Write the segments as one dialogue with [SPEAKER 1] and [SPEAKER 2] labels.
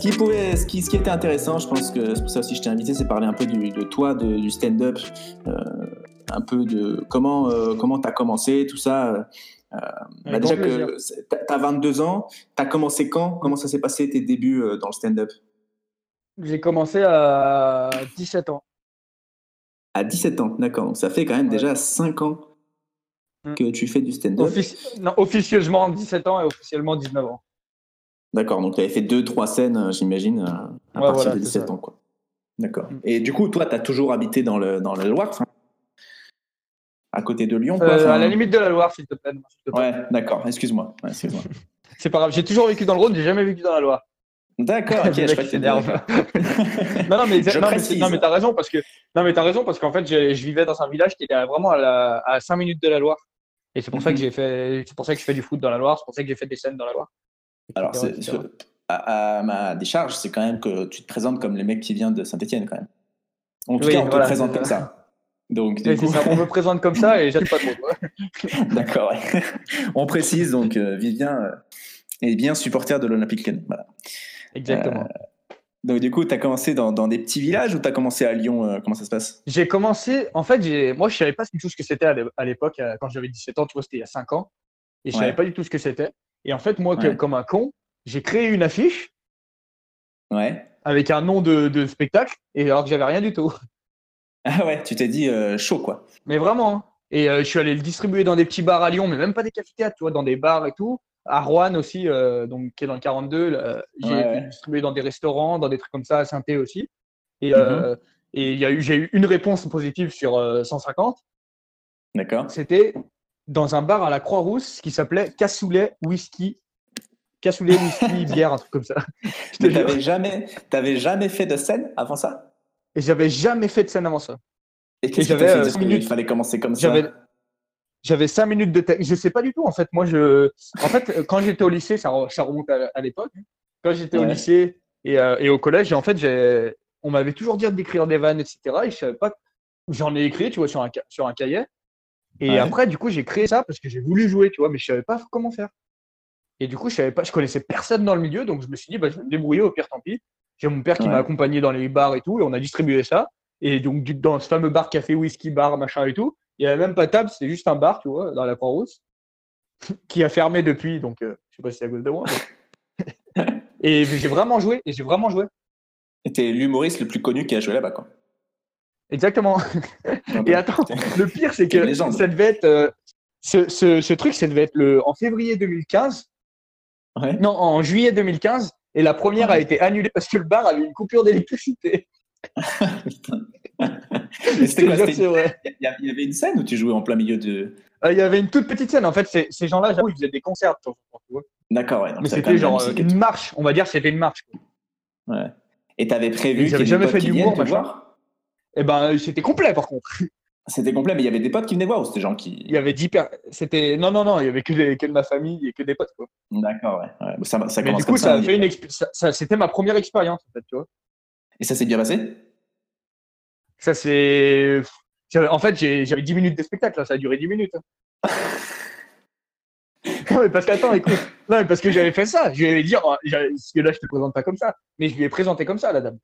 [SPEAKER 1] ce qui pouvait, ce qui, ce qui était intéressant, je pense que c'est pour ça aussi que je t'ai invité, c'est parler un peu du, de toi, de- du stand-up, euh, un peu de comment euh, comment t'as commencé, tout ça. Euh, bah, déjà
[SPEAKER 2] plaisir.
[SPEAKER 1] que t'as- t'as 22 ans, t'as commencé quand? Comment ça s'est passé tes débuts dans le stand-up?
[SPEAKER 2] J'ai commencé à 17 ans.
[SPEAKER 1] À 17 ans, d'accord. Donc ça fait quand même
[SPEAKER 2] Ouais.
[SPEAKER 1] déjà 5 ans
[SPEAKER 2] Mm.
[SPEAKER 1] que tu fais du stand-up.
[SPEAKER 2] Non, officieusement 17 ans et officiellement 19 ans.
[SPEAKER 1] D'accord, donc tu avais fait deux, trois scènes, euh, j'imagine, euh, à
[SPEAKER 2] Ouais,
[SPEAKER 1] partir
[SPEAKER 2] voilà,
[SPEAKER 1] de
[SPEAKER 2] c'est
[SPEAKER 1] 17
[SPEAKER 2] ça.
[SPEAKER 1] ans. Quoi. D'accord.
[SPEAKER 2] Mm.
[SPEAKER 1] Et du coup, toi, tu as toujours habité dans, le, dans la Loire, enfin, à côté de Lyon, quoi.
[SPEAKER 2] Euh, à la limite de la Loire, s'il te plaît. te plaît.
[SPEAKER 1] Ouais, d'accord, excuse-moi. Ouais.
[SPEAKER 2] C'est pas grave, j'ai toujours vécu dans le Rhône, j'ai jamais vécu dans la Loire.
[SPEAKER 1] D'accord, ok, je.
[SPEAKER 2] Non, non, mais, non, mais, t'as raison parce que non, mais t'as raison parce qu'en fait, je vivais dans un village qui était vraiment à, la, à 5 minutes de la Loire. Et c'est pour ça que
[SPEAKER 1] Mhm.
[SPEAKER 2] j'ai fait, c'est pour ça que je fais du foot dans la Loire, c'est pour ça que j'ai fait des scènes dans la Loire.
[SPEAKER 1] Alors, à, à ma décharge, c'est quand même que tu te présentes comme le mec qui vient de Saint-Etienne, quand même. En tout
[SPEAKER 2] Oui,
[SPEAKER 1] cas, on te
[SPEAKER 2] voilà,
[SPEAKER 1] présente
[SPEAKER 2] c'est
[SPEAKER 1] comme ça. Donc, du coup,
[SPEAKER 2] ça, on me présente comme ça et j'aime pas trop. quoi.
[SPEAKER 1] d'accord. ouais. on précise, donc, euh, Vivien euh, est bien supporter de l'Olympique Lyonnais. Voilà.
[SPEAKER 2] Exactement.
[SPEAKER 1] Donc, du coup, tu as commencé dans, dans des petits villages ou tu as commencé à Lyon euh, Comment ça se passe?
[SPEAKER 2] J'ai commencé, en fait, j'ai, moi, je savais pas du tout ce que c'était à l'é- à l'époque, euh, quand j'avais 17 ans, tu vois, c'était il y a 5 ans. Et je
[SPEAKER 1] Ouais.
[SPEAKER 2] savais pas du tout ce que c'était. Et en fait, moi, que- comme un con, j'ai créé une affiche
[SPEAKER 1] Ouais.
[SPEAKER 2] avec un nom de, de spectacle, et alors que j'avais rien du tout.
[SPEAKER 1] Ah ouais, tu t'es dit euh, chaud, quoi.
[SPEAKER 2] Mais vraiment. hein. Et euh, je suis allé le distribuer dans des petits bars à Lyon, mais même pas des cafés-théâtres, tu vois, dans des bars et tout. À Rouen aussi, euh, donc, qui est dans le 42. là, J'ai
[SPEAKER 1] Ouais,
[SPEAKER 2] distribué dans des restaurants, dans des trucs comme ça, à saint aussi. Et,
[SPEAKER 1] Mhm.
[SPEAKER 2] euh, et il y a eu, j'ai eu une réponse positive sur euh, 150.
[SPEAKER 1] D'accord.
[SPEAKER 2] C'était dans un bar à la Croix-Rousse qui s'appelait Cassoulet Whisky. Cassoulet Whisky Bière, un truc comme ça. Je
[SPEAKER 1] t'avais jamais, jamais fait de scène avant ça?
[SPEAKER 2] Et j'avais jamais fait de scène avant ça.
[SPEAKER 1] Et qu'est-ce qui
[SPEAKER 2] j'avais, euh, minutes?
[SPEAKER 1] fallait commencer comme ça
[SPEAKER 2] J'avais j'avais cinq minutes de texte. Je sais pas du tout en fait. Moi je en fait quand j'étais au lycée, ça, re- ça remonte à, à l'époque. Quand j'étais au lycée et, euh, et au collège, en fait, on m'avait toujours dit d'écrire des vannes, etc. Et je savais pas. J'en ai écrit, tu vois, sur un ca- sur un cahier. Et
[SPEAKER 1] Ouais.
[SPEAKER 2] après, du coup, j'ai créé ça parce que j'ai voulu jouer, tu vois, mais je savais pas comment faire. Et du coup, je savais pas, je connaissais personne dans le milieu, donc je me suis dit, bah, je vais me débrouiller, au pire, tant pis. J'ai mon père qui
[SPEAKER 1] Ouais.
[SPEAKER 2] m'a accompagné dans les bars et tout, et on a distribué ça. Et donc, dans ce fameux bar café, whisky, bar, machin et tout, il y avait même pas de table, c'était juste un bar, tu vois, dans la Croix-Rousse, qui a fermé depuis, donc euh, je sais pas si c'est à cause de moi. mais- et j'ai vraiment joué, et j'ai vraiment joué.
[SPEAKER 1] Et T'es l'humoriste le plus connu qui a joué là-bas, quoi.
[SPEAKER 2] Exactement. Et attends, le pire, c'est que ça devait être. euh, ce, ce, ce truc, ça devait être le, en février 2015.
[SPEAKER 1] Ouais.
[SPEAKER 2] Non, en juillet 2015. Et la première a
[SPEAKER 1] Ouais.
[SPEAKER 2] été annulée parce que le bar avait une coupure d'électricité.
[SPEAKER 1] C'était quoi
[SPEAKER 2] vrai.
[SPEAKER 1] Il y avait une scène où tu jouais en plein milieu de.
[SPEAKER 2] Euh, Il y avait une toute petite scène. En fait, ces, gens-là, j'avoue, ils faisaient des concerts.
[SPEAKER 1] D'accord, ouais. donc
[SPEAKER 2] Mais c'était genre euh, une marche. On va dire c'était une marche. quoi.
[SPEAKER 1] Ouais. Et t'avais prévu des
[SPEAKER 2] jamais fait d'humour, machin.
[SPEAKER 1] voir?
[SPEAKER 2] Et ben, euh, c'était complet par contre.
[SPEAKER 1] C'était complet, mais il y avait des potes qui venaient voir ou c'était gens
[SPEAKER 2] Il
[SPEAKER 1] qui.
[SPEAKER 2] y avait 10 per... C'était. Non, non, non, il y avait que, que de ma famille et que des potes. Quoi.
[SPEAKER 1] D'accord, ouais. ouais. Ça, ça
[SPEAKER 2] Mais du coup,
[SPEAKER 1] comme
[SPEAKER 2] ça a
[SPEAKER 1] hein.
[SPEAKER 2] fait une exp- ça- ça- C'était ma première expérience, en fait, tu vois.
[SPEAKER 1] Et ça s'est bien passé?
[SPEAKER 2] Ça, c'est. En fait, j'ai- j'avais 10 minutes de spectacle, là, ça a duré 10 minutes. hein. non, mais parce qu'attends, écoute. Non, mais parce que j'avais fait ça. Je lui avais dit, oh, parce que là, je te présente pas comme ça, mais je lui ai présenté comme ça, la dame.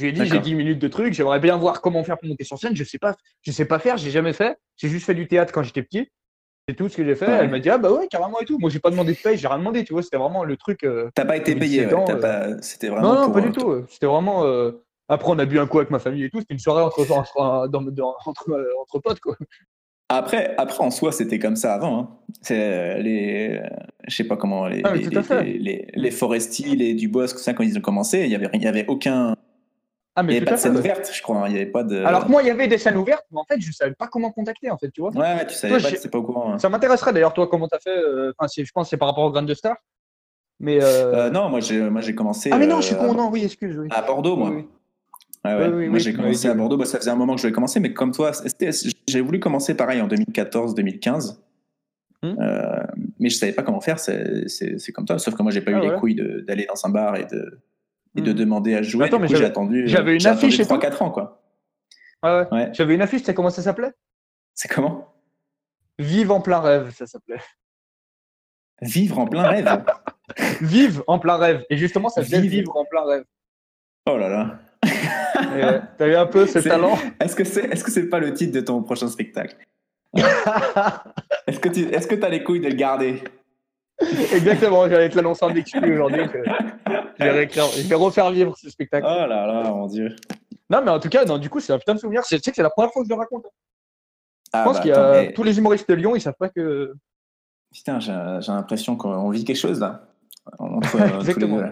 [SPEAKER 2] Je lui ai dit, j'ai
[SPEAKER 1] D'accord.
[SPEAKER 2] 10 minutes de trucs, j'aimerais bien voir comment faire pour monter sur scène. Je sais pas, je sais pas faire, j'ai jamais fait. J'ai juste fait du théâtre quand j'étais petit. C'est tout ce que j'ai fait.
[SPEAKER 1] Ouais.
[SPEAKER 2] Elle m'a dit, ah bah ouais, carrément et tout. Moi, j'ai pas demandé de paye, j'ai rien demandé, tu vois. C'était vraiment le truc. euh,
[SPEAKER 1] T'as pas été payé,
[SPEAKER 2] 17
[SPEAKER 1] ouais.
[SPEAKER 2] euh.
[SPEAKER 1] pas... C'était vraiment.
[SPEAKER 2] Non, non, pas
[SPEAKER 1] euh,
[SPEAKER 2] du tout. C'était vraiment. euh, Après, on a bu un coup avec ma famille et tout. C'était une soirée entre, entre, dans- entre, euh, entre potes, quoi.
[SPEAKER 1] Après, après, en soi, c'était comme ça avant. hein. C'est les, euh, je sais pas comment les,
[SPEAKER 2] Ah,
[SPEAKER 1] les, les, les, les, les Foresti, les ça quand ils ont commencé, il y avait, il y avait aucun,
[SPEAKER 2] Ah,
[SPEAKER 1] il y
[SPEAKER 2] mais
[SPEAKER 1] avait pas de scène ouverte, je crois. hein. Il y avait pas de.
[SPEAKER 2] Alors que moi, il y avait des scènes ouvertes, mais en fait, je savais pas comment contacter, en fait, tu vois.
[SPEAKER 1] ouais, ouais, tu savais
[SPEAKER 2] Toi,
[SPEAKER 1] pas,
[SPEAKER 2] je-
[SPEAKER 1] tu pas au courant. hein.
[SPEAKER 2] Ça m'intéresserait d'ailleurs, toi, comment t'as fait. euh, Enfin, je pense que c'est par rapport aux graines de star. Mais. euh,
[SPEAKER 1] Euh, non, moi j'ai, moi j'ai commencé.
[SPEAKER 2] ah, mais non,
[SPEAKER 1] euh,
[SPEAKER 2] je suis con, non, oui, excuse. Oui.
[SPEAKER 1] À Bordeaux, moi.
[SPEAKER 2] Oui, oui.
[SPEAKER 1] Ouais, Moi, j'ai
[SPEAKER 2] tu
[SPEAKER 1] commencé à. Bordeaux. Bah, ça faisait un moment que je voulais commencer, mais comme toi, j'ai voulu commencer pareil en 2014-2015.
[SPEAKER 2] Hmm.
[SPEAKER 1] Mais je savais pas comment faire, c'est comme toi. Sauf que moi, j'ai pas
[SPEAKER 2] Ah,
[SPEAKER 1] eu les
[SPEAKER 2] ouais.
[SPEAKER 1] couilles de- d'aller dans un bar et de, et de
[SPEAKER 2] Hmm.
[SPEAKER 1] demander à jouer.
[SPEAKER 2] Attends,
[SPEAKER 1] du
[SPEAKER 2] mais
[SPEAKER 1] coup, j'ai attendu,
[SPEAKER 2] j'avais une affiche et tout
[SPEAKER 1] 3-4 ans, quoi.
[SPEAKER 2] Ah ouais.
[SPEAKER 1] Ouais.
[SPEAKER 2] J'avais une affiche, tu sais comment ça s'appelait?
[SPEAKER 1] C'est comment?
[SPEAKER 2] Vive en plein rêve, ça s'appelait.
[SPEAKER 1] Vivre en plein rêve.
[SPEAKER 2] Vive en plein rêve. Et justement, ça vient
[SPEAKER 1] Vive.
[SPEAKER 2] vivre en plein rêve.
[SPEAKER 1] Oh là là.
[SPEAKER 2] Euh, T'as eu un peu ce talent?
[SPEAKER 1] Est-ce que c'est est-ce que c'est pas le titre de ton prochain spectacle? Est-ce que tu est-ce que as les couilles de le garder?
[SPEAKER 2] Exactement, j'allais te l'annoncer en exclu aujourd'hui. que Je vais, réécrire- je vais refaire vivre ce spectacle.
[SPEAKER 1] Oh là là, mon dieu.
[SPEAKER 2] Non, mais en tout cas, non, du coup, c'est un putain de souvenir. Tu sais que c'est la première fois que je le raconte.
[SPEAKER 1] Ah,
[SPEAKER 2] je pense
[SPEAKER 1] bah,
[SPEAKER 2] qu'il y a
[SPEAKER 1] mais-
[SPEAKER 2] tous les humoristes de Lyon, ils savent pas que.
[SPEAKER 1] Putain, j'ai l'impression qu'on vit quelque chose là. Entre, euh, tous les
[SPEAKER 2] Exactement.
[SPEAKER 1] deux,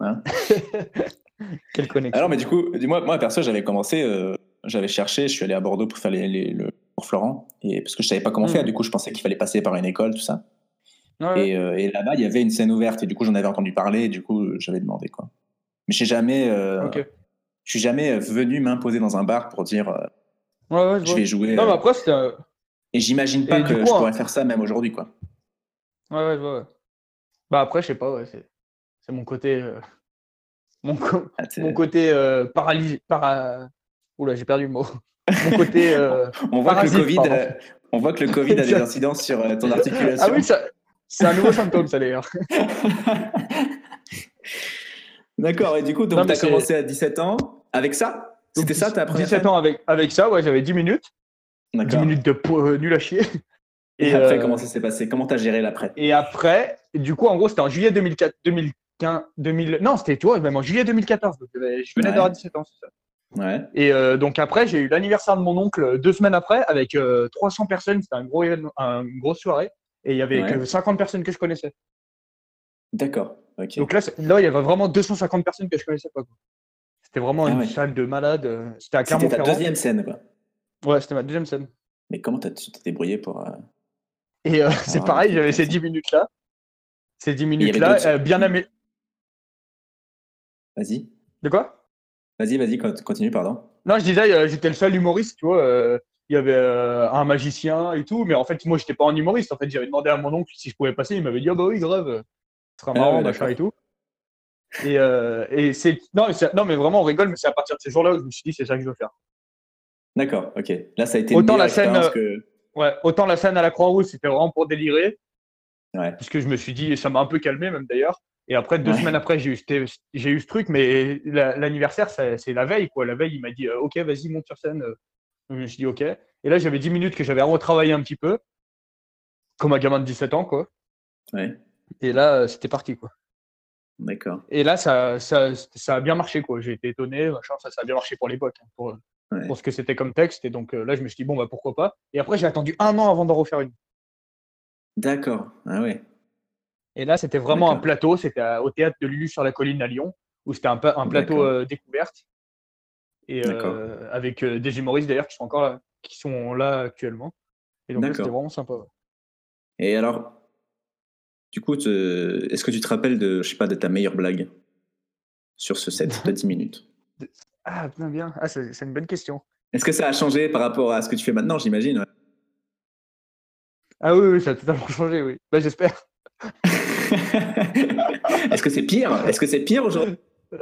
[SPEAKER 1] là.
[SPEAKER 2] Quelle connexion.
[SPEAKER 1] Alors, mais du coup, dis-moi, moi perso, j'avais commencé, euh, j'avais cherché, je suis allé à Bordeaux pour faire les, les- le pour Florent, et parce que je savais pas comment
[SPEAKER 2] Mhm.
[SPEAKER 1] faire. Du coup, je pensais qu'il fallait passer par une école, tout ça.
[SPEAKER 2] Ouais,
[SPEAKER 1] Et, euh, et là-bas, il y avait une scène ouverte, et du coup, j'en avais entendu parler, et du coup, j'avais demandé quoi. Mais j'ai jamais, euh, je suis jamais euh, venu m'imposer dans un bar pour dire, euh,
[SPEAKER 2] Ouais, ouais, je
[SPEAKER 1] vais jouer.
[SPEAKER 2] Non, mais après, c'était. un-
[SPEAKER 1] et j'imagine pas
[SPEAKER 2] Et
[SPEAKER 1] que
[SPEAKER 2] coup,
[SPEAKER 1] je
[SPEAKER 2] hein.
[SPEAKER 1] pourrais faire ça même aujourd'hui, quoi.
[SPEAKER 2] Ouais, ouais, je vois. ouais. Bah, après, je sais pas, ouais, c'est c'est mon côté. euh, Mon, co-
[SPEAKER 1] Ah,
[SPEAKER 2] mon côté euh, paralysé. Para... Oula, j'ai perdu le mot. Mon côté. euh,
[SPEAKER 1] on voit que le Covid, on voit que le Covid a des incidences sur ton articulation.
[SPEAKER 2] Ah oui, ça- c'est un nouveau symptôme, ça d'ailleurs.
[SPEAKER 1] D'accord, et du coup, donc tu as commencé à 17 ans avec ça? C'était ça ta première
[SPEAKER 2] 17
[SPEAKER 1] scène?
[SPEAKER 2] ans avec, avec ça, ouais, j'avais 10 minutes. 10
[SPEAKER 1] D'accord.
[SPEAKER 2] minutes de euh, nul à chier.
[SPEAKER 1] Et, après,
[SPEAKER 2] euh,
[SPEAKER 1] comment ça s'est passé? Comment t'as géré l'après?
[SPEAKER 2] Et après, du coup, en gros, c'était en juillet 2004, 2015, 2000, non, c'était, tu vois, même en juillet 2014. donc, euh, je venais
[SPEAKER 1] Ouais.
[SPEAKER 2] d'avoir 17 ans, c'est ça.
[SPEAKER 1] Ouais.
[SPEAKER 2] Et euh, donc après, j'ai eu l'anniversaire de mon oncle euh, deux semaines après avec euh, 300 personnes. C'était un gros, une grosse soirée. Et il y avait
[SPEAKER 1] Ouais.
[SPEAKER 2] que 50 personnes que je connaissais.
[SPEAKER 1] D'accord.
[SPEAKER 2] Donc là, là, il y avait vraiment 250 personnes que je connaissais pas. C'était vraiment
[SPEAKER 1] Ah
[SPEAKER 2] une
[SPEAKER 1] ouais.
[SPEAKER 2] salle de malade. euh, C'était à
[SPEAKER 1] C'était ta deuxième scène, quoi.
[SPEAKER 2] Ouais, c'était ma deuxième scène.
[SPEAKER 1] Mais comment t'as- tu t'es débrouillé pour. euh,
[SPEAKER 2] Et euh, c'est
[SPEAKER 1] Ah,
[SPEAKER 2] pareil, j'avais ces
[SPEAKER 1] intéressant.
[SPEAKER 2] 10 minutes-là. Ces 10
[SPEAKER 1] avait
[SPEAKER 2] minutes-là, euh, bien amé...
[SPEAKER 1] Vas-y.
[SPEAKER 2] De quoi?
[SPEAKER 1] Vas-y, vas-y, con- continue, pardon.
[SPEAKER 2] Non, je disais, j'étais le seul humoriste, tu vois. Il y avait un magicien et tout, mais en fait, moi, j'étais pas un humoriste. En fait, j'avais demandé à mon oncle si je pouvais passer. Il m'avait dit, ah bah oui, grave, euh, ce sera
[SPEAKER 1] Ah
[SPEAKER 2] marrant,
[SPEAKER 1] ouais,
[SPEAKER 2] machin
[SPEAKER 1] d'accord.
[SPEAKER 2] et tout. Et, euh, et c'est. Non, non, mais vraiment, on rigole, mais c'est à partir de ce jour-là où je me suis dit, c'est ça que je veux faire.
[SPEAKER 1] D'accord, ok. Là, ça a été
[SPEAKER 2] Autant
[SPEAKER 1] une
[SPEAKER 2] la scène,
[SPEAKER 1] que.
[SPEAKER 2] Ouais, autant la scène à la Croix-Rouge, c'était vraiment pour délirer,
[SPEAKER 1] Ouais.
[SPEAKER 2] puisque je me suis dit, et ça m'a un peu calmé, même d'ailleurs. Et après, deux
[SPEAKER 1] Ouais.
[SPEAKER 2] semaines après, j'ai eu, j'ai eu ce truc, mais la- l'anniversaire, c'est c'est la veille, quoi. La veille, il m'a dit, euh, OK, vas-y, monte sur scène. Euh, Je me suis dit, OK. Et là, j'avais 10 minutes que j'avais retravaillé un petit peu, comme un gamin de 17 ans, quoi.
[SPEAKER 1] Ouais.
[SPEAKER 2] Et là, euh, c'était parti, quoi.
[SPEAKER 1] D'accord.
[SPEAKER 2] Et là, ça, ça, ça a bien marché, quoi. J'ai été étonné, machin, ça, ça a bien marché pour l'époque, hein, pour,
[SPEAKER 1] Ouais.
[SPEAKER 2] pour ce que c'était comme texte. Et donc euh, là, je me suis dit, bon, bah pourquoi pas. Et après, j'ai attendu un an avant d'en refaire une.
[SPEAKER 1] D'accord. Ah ouais.
[SPEAKER 2] Et là, c'était vraiment un plateau. C'était au théâtre de Lulu sur la colline à Lyon, où c'était un, un plateau euh, découverte. Et
[SPEAKER 1] D'accord.
[SPEAKER 2] euh, avec euh, des humoristes d'ailleurs qui sont encore là, qui sont là actuellement. Et donc c'était vraiment sympa. ouais.
[SPEAKER 1] Et alors, du coup, te- est-ce que tu te rappelles de, je sais pas, de ta meilleure blague sur ce set de 10 minutes?
[SPEAKER 2] Ah, bien, bien. Ah, c'est une bonne question.
[SPEAKER 1] Est-ce que ça a changé par rapport à ce que tu fais maintenant, j'imagine ouais?
[SPEAKER 2] Ah oui, oui, ça a totalement changé, oui. Bah, j'espère.
[SPEAKER 1] Est-ce que c'est pire? Est-ce que c'est pire aujourd'hui?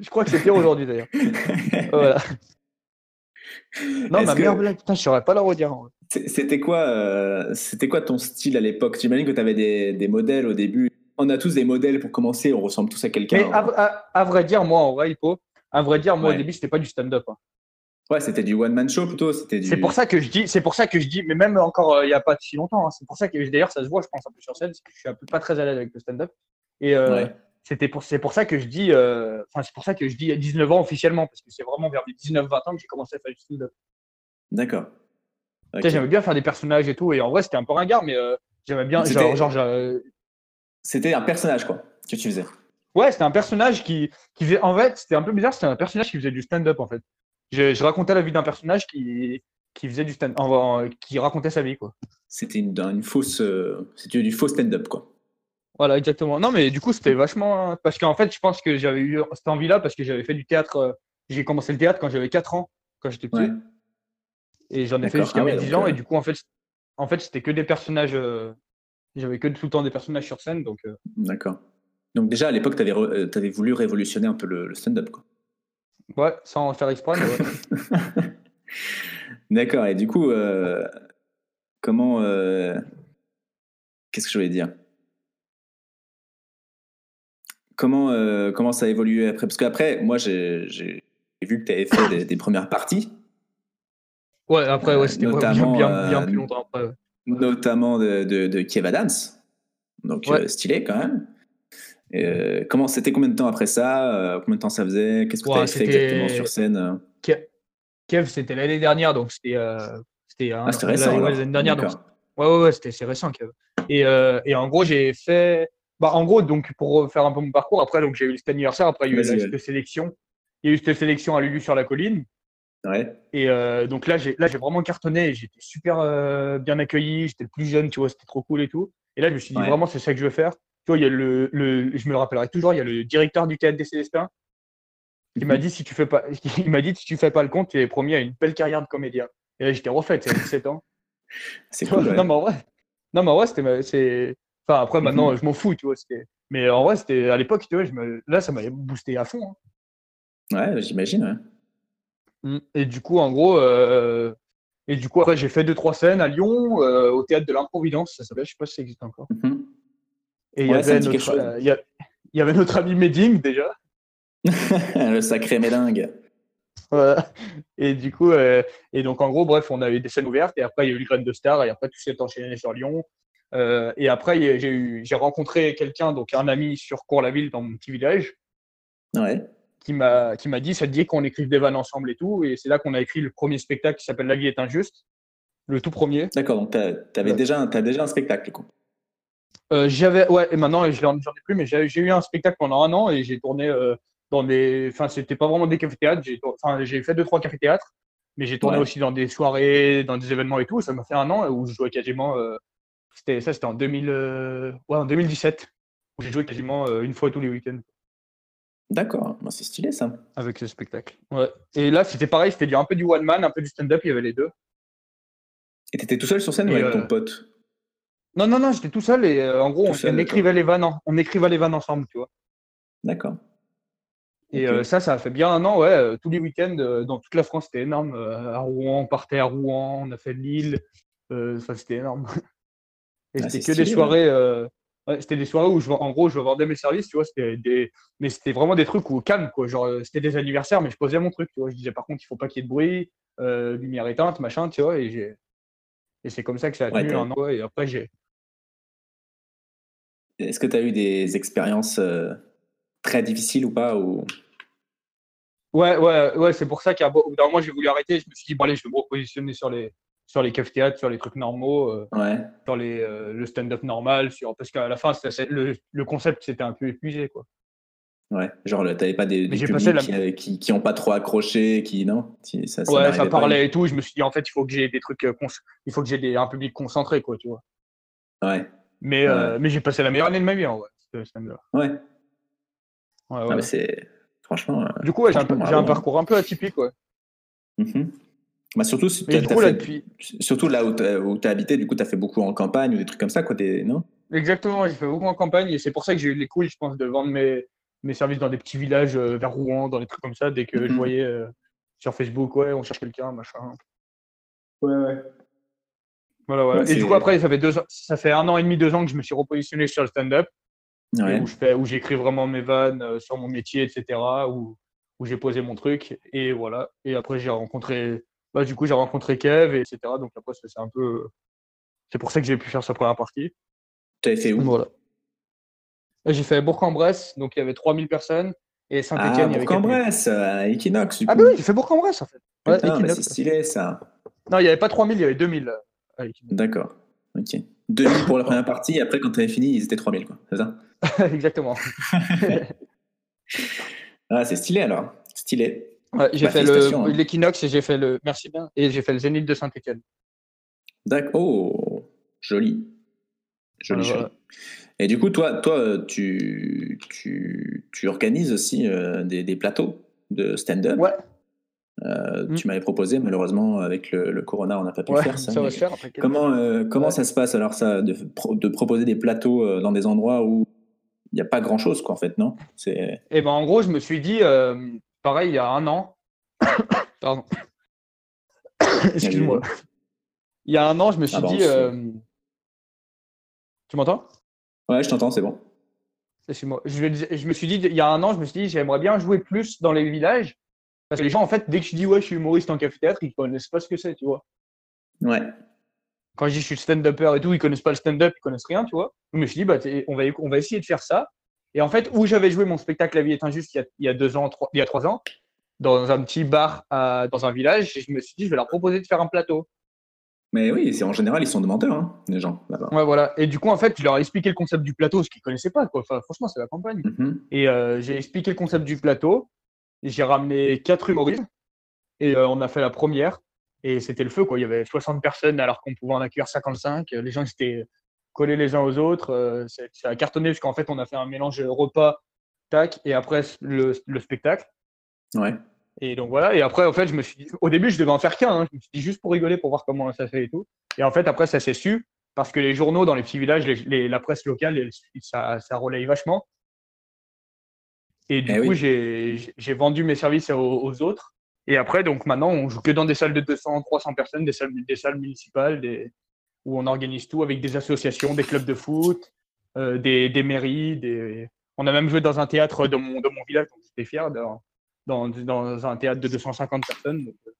[SPEAKER 2] Je crois que c'est pire aujourd'hui d'ailleurs. Voilà. Non, ma
[SPEAKER 1] que-
[SPEAKER 2] meilleure blague, putain, je saurais pas la redire. en vrai.
[SPEAKER 1] C'était quoi, euh, c'était quoi ton style à l'époque? J'imagine que tu avais des, des modèles au début. On a tous des modèles pour commencer, on ressemble tous à quelqu'un.
[SPEAKER 2] Mais à, à- à vrai dire, moi, en vrai, Hippo, à vrai dire, moi,
[SPEAKER 1] Ouais.
[SPEAKER 2] au début, c'était pas du stand-up. hein.
[SPEAKER 1] Ouais, c'était du one-man show plutôt. C'était du...
[SPEAKER 2] C'est pour ça que je dis, c'est pour ça que je dis, mais même encore euh, il y a pas si longtemps, hein, c'est pour ça que d'ailleurs ça se voit, je pense un peu sur scène, c'est que je suis un peu pas très à l'aise avec le stand-up. Et euh,
[SPEAKER 1] Ouais. c'était
[SPEAKER 2] pour, c'est pour ça que je dis, euh, enfin c'est pour ça que je dis à 19 ans officiellement, parce que c'est vraiment vers les 19-20 ans que j'ai commencé à faire du stand-up.
[SPEAKER 1] D'accord.
[SPEAKER 2] J'aimais bien faire des personnages et tout, et en vrai c'était un peu ringard, mais euh, j'aimais bien,
[SPEAKER 1] C'était-
[SPEAKER 2] genre, genre, genre,
[SPEAKER 1] C'était un personnage, quoi, que tu faisais.
[SPEAKER 2] Ouais, c'était un personnage qui, qui faisait. En fait, c'était un peu bizarre, c'était un personnage qui faisait du stand-up, en fait. Je, je racontais la vie d'un personnage qui, qui faisait du stand en- qui racontait sa vie, quoi.
[SPEAKER 1] C'était une, une fausse, euh, c'était du faux stand-up, quoi.
[SPEAKER 2] Voilà, exactement. Non, mais du coup, c'était vachement. Parce qu'en fait, je pense que j'avais eu cette envie-là parce que j'avais fait du théâtre. euh, J'ai commencé le théâtre quand j'avais 4 ans, quand j'étais petit.
[SPEAKER 1] Ouais.
[SPEAKER 2] Et j'en ai fait jusqu'à
[SPEAKER 1] Ah ouais,
[SPEAKER 2] mes 10
[SPEAKER 1] donc,
[SPEAKER 2] ans.
[SPEAKER 1] euh,
[SPEAKER 2] Et du coup, en fait, en fait c'était que des personnages. euh, J'avais que tout le temps des personnages sur scène. Donc, euh,
[SPEAKER 1] D'accord. Donc déjà à l'époque, tu avais, voulu révolutionner un peu le, le stand-up, quoi.
[SPEAKER 2] ouais, sans faire exprès. ouais.
[SPEAKER 1] D'accord. Et du coup, euh, comment, euh, qu'est-ce que je voulais dire? Comment, euh, comment ça a évolué après? Parce qu'après, moi, j'ai j'ai vu que tu avais fait des, des premières parties,
[SPEAKER 2] Ouais, après, ouais, c'était
[SPEAKER 1] notamment,
[SPEAKER 2] bien, bien
[SPEAKER 1] euh,
[SPEAKER 2] plus longtemps après. ouais.
[SPEAKER 1] notamment de, de, de Kev Adams. Donc,
[SPEAKER 2] Ouais.
[SPEAKER 1] euh, stylé quand même. Et, euh, comment c'était combien de temps après ça Combien de temps ça faisait? Qu'est-ce que tu avais fait exactement sur scène?
[SPEAKER 2] Kev, c'était l'année dernière, donc c'était. c'était un-
[SPEAKER 1] Ah, récent.
[SPEAKER 2] l'année- dernière, donc. Ouais, ouais, ouais, c'était c'est récent. Kev. Et, euh, et en gros, j'ai fait. Bah, en gros, donc pour faire un peu mon parcours, après, donc j'ai eu cet anniversaire, après, il y a eu cette sélection. Il y a eu cette sélection à Lulu sur la colline.
[SPEAKER 1] Ouais.
[SPEAKER 2] Et euh, donc là, j'ai là, j'ai vraiment cartonné. J'étais super euh, bien accueilli. J'étais le plus jeune, tu vois, c'était trop cool et tout. Et là, je me suis dit,
[SPEAKER 1] Ouais.
[SPEAKER 2] vraiment, c'est ça que je veux faire. Tu vois, il y a le, le, je me le rappellerai toujours, il y a le directeur du théâtre des Célestins qui m'a
[SPEAKER 1] Mhm.
[SPEAKER 2] dit, si tu fais pas, il m'a dit, si tu fais pas le compte, tu es promis à une belle carrière de comédien. Et là, j'étais refait, c'est 17 ans.
[SPEAKER 1] C'est cool. ouais.
[SPEAKER 2] Non, mais en vrai, non, mais en vrai, c'était, c'est, enfin, après, maintenant, je m'en fous, tu vois, mais en vrai, c'était, à l'époque, tu vois, je me, là, ça m'avait boosté à fond. hein.
[SPEAKER 1] Ouais, j'imagine. ouais.
[SPEAKER 2] Mm. Et du coup, en gros, euh, et du coup, après, j'ai fait deux, trois scènes à Lyon, euh, au théâtre de l'improvidence, ça s'appelle, je sais pas si ça existe encore.
[SPEAKER 1] Mhm.
[SPEAKER 2] Et il
[SPEAKER 1] Ouais,
[SPEAKER 2] euh, il y avait notre ami Medding, déjà.
[SPEAKER 1] le sacré médingue.
[SPEAKER 2] Voilà. Et du coup, et donc en gros, bref, on a eu des scènes ouvertes et après il y a eu le Graine de Star et après tout s'est enchaîné sur Lyon. Et après, j'ai rencontré quelqu'un, donc un ami sur Cours-la-Ville dans mon petit village,
[SPEAKER 1] Ouais.
[SPEAKER 2] Qui m'a, dit, ça te dit qu'on écrive des vannes ensemble et tout. Et c'est là qu'on a écrit le premier spectacle qui s'appelle La vie est injuste, le tout premier.
[SPEAKER 1] D'accord, donc t'as avais
[SPEAKER 2] Ouais.
[SPEAKER 1] déjà, un- t'as déjà un spectacle, du coup.
[SPEAKER 2] Euh, j'avais, ouais, et maintenant j'en ai plus, mais j'ai eu un spectacle pendant un an et j'ai tourné euh, dans des, enfin c'était pas vraiment des cafés-théâtres, j'ai, fait deux trois cafés-théâtres, mais j'ai tourné
[SPEAKER 1] Ouais.
[SPEAKER 2] aussi dans des soirées, dans des événements et tout. Ça m'a fait un an où je jouais quasiment, euh, c'était ça c'était en 2000, euh, ouais en 2017 où j'ai joué quasiment euh, une fois tous les week-ends
[SPEAKER 1] D'accord, Bon, c'est stylé ça.
[SPEAKER 2] avec ce spectacle. Ouais. Et là c'était pareil, c'était un peu du one man, un peu du stand-up, il y avait les deux.
[SPEAKER 1] Et t'étais tout seul sur scène ou avec
[SPEAKER 2] euh,
[SPEAKER 1] ton pote?
[SPEAKER 2] Non non non, j'étais tout seul et euh, en gros on,
[SPEAKER 1] seul,
[SPEAKER 2] on écrivait les vannes, en- on écrivait les vannes ensemble, tu vois.
[SPEAKER 1] D'accord.
[SPEAKER 2] Et euh, ça, ça a fait bien un an, ouais. euh, tous les week-ends euh, dans toute la France, c'était énorme. euh, à Rouen, on partait à Rouen, on a fait Lille. euh, ça, c'était énorme. Et
[SPEAKER 1] Ah,
[SPEAKER 2] c'était que des soirées. euh, ouais, c'était des soirées où, je, en gros, je vendais mes services, tu vois. C'était des, mais c'était vraiment des trucs où calme, quoi. Genre, euh, c'était des anniversaires, mais je posais mon truc, tu vois. Je disais, par contre, il faut pas qu'il y ait de bruit, euh, lumière éteinte, machin, tu vois. Et j'ai, et c'est comme ça que ça a
[SPEAKER 1] Ouais,
[SPEAKER 2] tenu un an. et après, j'ai,
[SPEAKER 1] Est-ce que tu as eu des expériences euh, très difficiles ou pas ou...
[SPEAKER 2] Ouais, ouais, ouais, c'est pour ça qu'à au bout d'un moment, j'ai voulu arrêter. Je me suis dit, bon, allez, je vais me repositionner sur les, sur les cafés théâtres, sur les trucs normaux, euh,
[SPEAKER 1] Ouais,
[SPEAKER 2] sur les, euh, le stand-up normal, sur, parce qu'à la fin, c'était- le, le concept s'était un peu épuisé, quoi.
[SPEAKER 1] ouais. Genre, t'avais pas des, des publics
[SPEAKER 2] la-
[SPEAKER 1] qui, qui, qui ont pas trop accroché, qui. Non? Si, ça, ça
[SPEAKER 2] ouais, ça parlait et tout. Je me suis dit, en fait, il faut que j'ai des trucs, euh, il faut que j'ai des, un public concentré, quoi, tu vois.
[SPEAKER 1] Ouais,
[SPEAKER 2] Mais, euh, mais j'ai passé la meilleure année de ma vie, en vrai, ce stand-up.
[SPEAKER 1] ouais.
[SPEAKER 2] Ouais,
[SPEAKER 1] Ah,
[SPEAKER 2] ouais.
[SPEAKER 1] c'est. Franchement.
[SPEAKER 2] Du coup, j'ai un,
[SPEAKER 1] hein.
[SPEAKER 2] parcours un peu atypique, ouais.
[SPEAKER 1] mhm. Bah, surtout, si
[SPEAKER 2] là,
[SPEAKER 1] fait-
[SPEAKER 2] depuis,
[SPEAKER 1] surtout là où où t'as habité, du coup, tu as fait beaucoup en campagne ou des trucs comme ça, quoi. t'es- Non?
[SPEAKER 2] Exactement, j'ai fait beaucoup en campagne et c'est pour ça que j'ai eu les couilles, je pense, de vendre mes, mes services dans des petits villages euh, vers Rouen, dans des trucs comme ça, dès que je
[SPEAKER 1] Mhm.
[SPEAKER 2] voyais euh, sur Facebook, ouais, on cherche quelqu'un, machin.
[SPEAKER 1] Ouais, ouais.
[SPEAKER 2] Voilà, voilà.
[SPEAKER 1] Ouais,
[SPEAKER 2] et du coup, après, ça fait, deux ans, ça fait un an et demi, deux ans que je me suis repositionné sur le stand-up,
[SPEAKER 1] Ouais.
[SPEAKER 2] où je fais, où j'écris vraiment mes vannes euh, sur mon métier, etc., où, où j'ai posé mon truc, et voilà. Et après, j'ai rencontré, bah, du coup, j'ai rencontré Kev, et etc., donc après, c'est un peu, c'est pour ça que j'ai pu faire sa première partie.
[SPEAKER 1] T'avais fait où?
[SPEAKER 2] Voilà. Et J'ai fait Bourg-en-Bresse, donc il y avait 3000 personnes, et Saint-Etienne,
[SPEAKER 1] Ah,
[SPEAKER 2] il y avait 4000.
[SPEAKER 1] Bourg-en-Bresse, à Equinox, du coup.
[SPEAKER 2] Ah, bah oui, j'ai fait Bourg-en-Bresse, en fait. Ouais,
[SPEAKER 1] Putain, mais
[SPEAKER 2] Equinox,
[SPEAKER 1] c'est stylé, ça.
[SPEAKER 2] Non, il n'y avait pas 3000, il y avait 2000. euh, à Equinox.
[SPEAKER 1] D'accord. Ok. 2000 pour la première partie, et après, quand t'avais fini, ils étaient 3000, quoi. C'est ça?
[SPEAKER 2] Exactement.
[SPEAKER 1] Ah, c'est stylé alors. Stylé.
[SPEAKER 2] Ouais, j'ai
[SPEAKER 1] Bah,
[SPEAKER 2] fait
[SPEAKER 1] hein.
[SPEAKER 2] l'équinoxe et j'ai fait le. Merci bien. Et j'ai fait le Zénith de Saint-Etienne.
[SPEAKER 1] D'accord. Oh, joli. Joli, joli. Et du coup, toi, toi tu, tu, tu organises aussi euh, des, des plateaux de stand-up?
[SPEAKER 2] Ouais,
[SPEAKER 1] Euh,
[SPEAKER 2] Mm.
[SPEAKER 1] Tu m'avais proposé, malheureusement, avec le, le Corona, on n'a pas pu
[SPEAKER 2] ouais,
[SPEAKER 1] faire ça.
[SPEAKER 2] ça va faire après.
[SPEAKER 1] Comment, euh, comment
[SPEAKER 2] Ouais.
[SPEAKER 1] ça se passe alors, ça, de, de proposer des plateaux dans des endroits où il n'y a pas grand-chose, quoi, en fait, non? C'est
[SPEAKER 2] Et ben en gros, je me suis dit, pareil, il y a un an. Pardon. Excuse-moi. Il y a un an, je me suis
[SPEAKER 1] Ah
[SPEAKER 2] dit. euh, Tu m'entends?
[SPEAKER 1] Ouais, je t'entends, c'est bon.
[SPEAKER 2] C'est moi. Je, me suis dit, il y a un an, je me suis dit, j'aimerais bien jouer plus dans les villages. Parce que les gens, en fait, dès que je dis, ouais, je suis humoriste en café-théâtre, ils connaissent pas ce que c'est, tu vois.
[SPEAKER 1] Ouais.
[SPEAKER 2] Quand je dis, je suis stand-upper et tout, ils connaissent pas le stand-up, ils connaissent rien, tu vois. Donc, je me suis dit, bah, t'es- on va, on va essayer de faire ça. Et en fait, où j'avais joué mon spectacle La vie est injuste il y a, il y a deux ans, trois, il y a trois ans, dans un petit bar dans un village, je me suis dit, je vais leur proposer de faire un plateau.
[SPEAKER 1] Mais oui, c'est en général, ils sont demandeurs, hein, les gens là-bas.
[SPEAKER 2] Ouais, voilà. Et du coup, en fait, je leur ai expliqué le concept du plateau, ce qu'ils connaissaient pas, quoi. Enfin, franchement, c'est la campagne.
[SPEAKER 1] Mhm.
[SPEAKER 2] Et euh, j'ai expliqué le concept du plateau. J'ai ramené quatre humoristes et euh, on a fait la première. Et c'était le feu, quoi. Il y avait 60 personnes alors qu'on pouvait en accueillir 55. Les gens ils étaient collés les uns aux autres. Ça a cartonné parce qu'en fait, on a fait un mélange repas, tac, et après le, le spectacle.
[SPEAKER 1] Ouais.
[SPEAKER 2] Et donc voilà. Et après, en fait, je me suis dit, au début, je devais en faire qu'un. hein. Je me suis dit juste pour rigoler, pour voir comment ça fait et tout. Et en fait, après, ça s'est su parce que les journaux dans les petits villages, les- les- la presse locale, ça, ça relaye vachement. Et du
[SPEAKER 1] Eh
[SPEAKER 2] coup,
[SPEAKER 1] oui.
[SPEAKER 2] j'ai j'ai vendu mes services aux, aux autres. Et après, donc maintenant, on joue que dans des salles de 200, 300 personnes, des salles, des salles municipales, des, où on organise tout avec des associations, des clubs de foot, euh, des, des mairies. Des... On a même joué dans un théâtre de mon, de mon village, donc j'étais fier, dans, dans, dans un théâtre de 250 personnes. Donc, euh,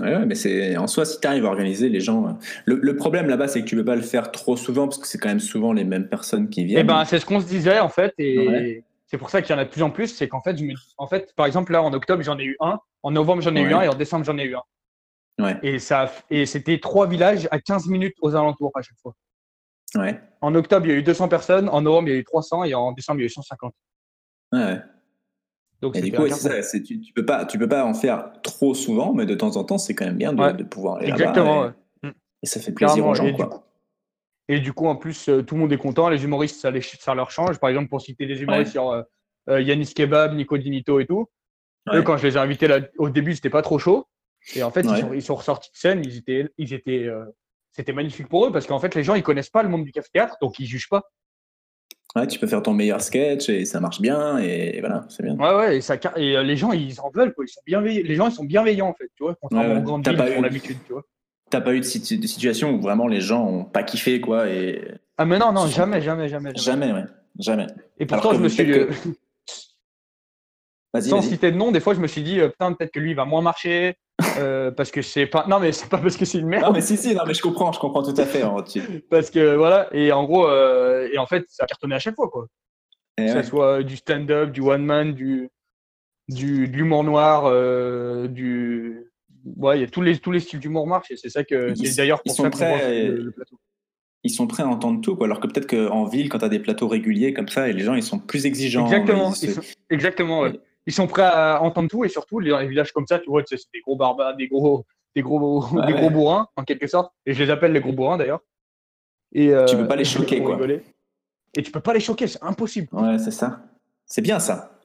[SPEAKER 1] Ouais, ouais, mais c'est en soi, si tu arrives à organiser les gens. euh, Le, le problème là-bas, c'est que tu peux pas le faire trop souvent parce que c'est quand même souvent les mêmes personnes qui
[SPEAKER 2] Eh
[SPEAKER 1] viennent.
[SPEAKER 2] ben, c'est ce qu'on se disait en fait, et
[SPEAKER 1] Ouais.
[SPEAKER 2] c'est pour ça qu'il y en a de plus en plus. C'est qu'en fait, je me dis- en fait, par exemple, là en octobre, j'en ai eu un, en novembre, j'en ai eu un, et en décembre, j'en ai eu un.
[SPEAKER 1] Ouais,
[SPEAKER 2] Et ça, et c'était trois villages à 15 minutes aux alentours à chaque fois.
[SPEAKER 1] ouais,
[SPEAKER 2] En octobre, il y a eu 200 personnes, en novembre, il y a eu 300, et en décembre, il y a eu 150.
[SPEAKER 1] ouais. ouais.
[SPEAKER 2] Donc,
[SPEAKER 1] Et du coup, c'est ça. Tu, tu peux pas, tu peux pas en faire trop souvent, mais de temps en temps, c'est quand même bien de,
[SPEAKER 2] Ouais.
[SPEAKER 1] de pouvoir aller
[SPEAKER 2] Exactement.
[SPEAKER 1] Et,
[SPEAKER 2] ouais.
[SPEAKER 1] Et ça fait plaisir
[SPEAKER 2] Carrément,
[SPEAKER 1] aux gens,
[SPEAKER 2] et du coup- Et du coup, en plus, euh, tout le monde est content. Les humoristes, ça, les, ça leur change. Par exemple, pour citer des humoristes sur euh, euh, Yanis Kebab, Nico Dinito et tout. Eux, quand je les ai invités là, au début, c'était pas trop chaud. Et en fait,
[SPEAKER 1] Ouais.
[SPEAKER 2] ils, sont, ils sont ressortis de scène. Ils étaient, ils étaient, euh, c'était magnifique pour eux parce qu'en fait, les gens, ils connaissent pas le monde du café-théâtre, donc ils jugent pas.
[SPEAKER 1] Ouais, tu peux faire ton meilleur sketch et ça marche bien et voilà, c'est bien.
[SPEAKER 2] Ouais, ouais. Et, ça, car- et euh, les gens, ils en veulent. Quoi. Ils sont bienveillants. Les gens, ils sont bienveillants en fait. Tu vois, contrairement
[SPEAKER 1] Ouais,
[SPEAKER 2] aux grandes villes,
[SPEAKER 1] pas eu-
[SPEAKER 2] l'habitude. Tu vois.
[SPEAKER 1] T'as pas eu de, situ- de situation où vraiment les gens ont pas kiffé, quoi, et
[SPEAKER 2] Ah, mais non, non, jamais, jamais, jamais, jamais.
[SPEAKER 1] jamais, ouais, jamais.
[SPEAKER 2] Et pourtant, je me suis. euh, sans citer de nom, des fois, je me suis dit, putain, peut-être que lui, il va moins marcher. Euh, parce que c'est pas. Non, mais c'est pas parce que c'est une merde.
[SPEAKER 1] Non, mais si, si, non, mais je comprends, je comprends tout à fait. hein, tu-
[SPEAKER 2] Parce que voilà. Et en gros, euh, et en fait, ça a cartonné à chaque fois, quoi.
[SPEAKER 1] Eh
[SPEAKER 2] que
[SPEAKER 1] ouais.
[SPEAKER 2] ce soit du stand-up, du one-man, du, du, de l'humour noir, euh, du. Ouais, il y a tous les, tous les styles d'humour marchent et c'est ça que.
[SPEAKER 1] Ils-
[SPEAKER 2] C'est d'ailleurs
[SPEAKER 1] ils
[SPEAKER 2] pour
[SPEAKER 1] sont
[SPEAKER 2] ça qu'on
[SPEAKER 1] prêts
[SPEAKER 2] vend
[SPEAKER 1] et-
[SPEAKER 2] le, le plateau.
[SPEAKER 1] Ils sont prêts à entendre tout, quoi. Alors que peut-être qu'en ville, quand t'as des plateaux réguliers comme ça, et les gens, ils sont plus exigeants.
[SPEAKER 2] Exactement.
[SPEAKER 1] ils se-
[SPEAKER 2] Ils sont, exactement, ouais. Ils sont prêts à entendre tout et surtout, les- dans les villages comme ça, tu vois, c'est des gros barbares, des gros, des gros, des
[SPEAKER 1] ouais.
[SPEAKER 2] gros bourrins, en quelque sorte. Et je les appelle les gros bourrins d'ailleurs. Et, euh,
[SPEAKER 1] Tu peux pas les choquer, quoi.
[SPEAKER 2] rigoler. Et tu peux pas les choquer, c'est impossible.
[SPEAKER 1] Ouais, c'est ça. C'est bien ça.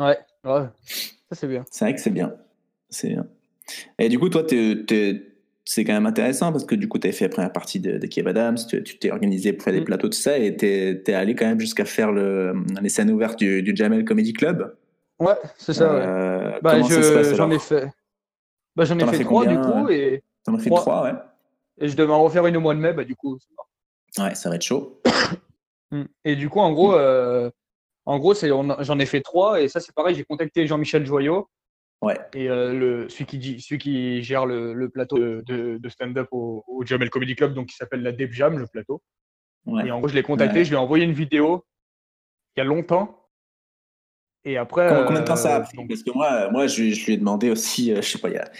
[SPEAKER 2] Ouais, ouais. Ça, c'est bien.
[SPEAKER 1] C'est vrai que c'est bien. C'est bien. Et du coup, toi, c'est quand même intéressant parce que du coup, tu as fait la première partie de, de Kev Adams, tu t'es organisé pour faire des
[SPEAKER 2] Mm.
[SPEAKER 1] plateaux, tout ça, et tu es, allé quand même jusqu'à faire le, les scènes ouvertes du, du Jamel Comedy Club.
[SPEAKER 2] Ouais, c'est ça, ouais.
[SPEAKER 1] Euh,
[SPEAKER 2] Bah, je- j'en ai fait. Bah, j'en ai fait,
[SPEAKER 1] fait
[SPEAKER 2] trois du coup et,
[SPEAKER 1] T'en as fait
[SPEAKER 2] trois.
[SPEAKER 1] ouais.
[SPEAKER 2] et je devais en refaire une au mois de mai, bah du coup.
[SPEAKER 1] Ouais, ça va être chaud.
[SPEAKER 2] Mm. Et du coup, en gros, euh, en gros, j'en ai fait trois et ça c'est pareil. J'ai contacté Jean-Michel Joyot
[SPEAKER 1] Ouais.
[SPEAKER 2] et euh, le celui qui celui qui gère le, le plateau de, de- de stand-up au, au Jamel Comedy Club, donc qui s'appelle la Deb Jam, le plateau.
[SPEAKER 1] ouais.
[SPEAKER 2] Et en gros, je l'ai contacté,
[SPEAKER 1] Ouais.
[SPEAKER 2] je lui ai envoyé une vidéo il y a longtemps. Et après.
[SPEAKER 1] Combien, combien de temps ça a
[SPEAKER 2] euh,
[SPEAKER 1] pris?
[SPEAKER 2] donc-
[SPEAKER 1] Parce que moi, moi je, je lui ai demandé aussi, euh, je sais pas, il y a-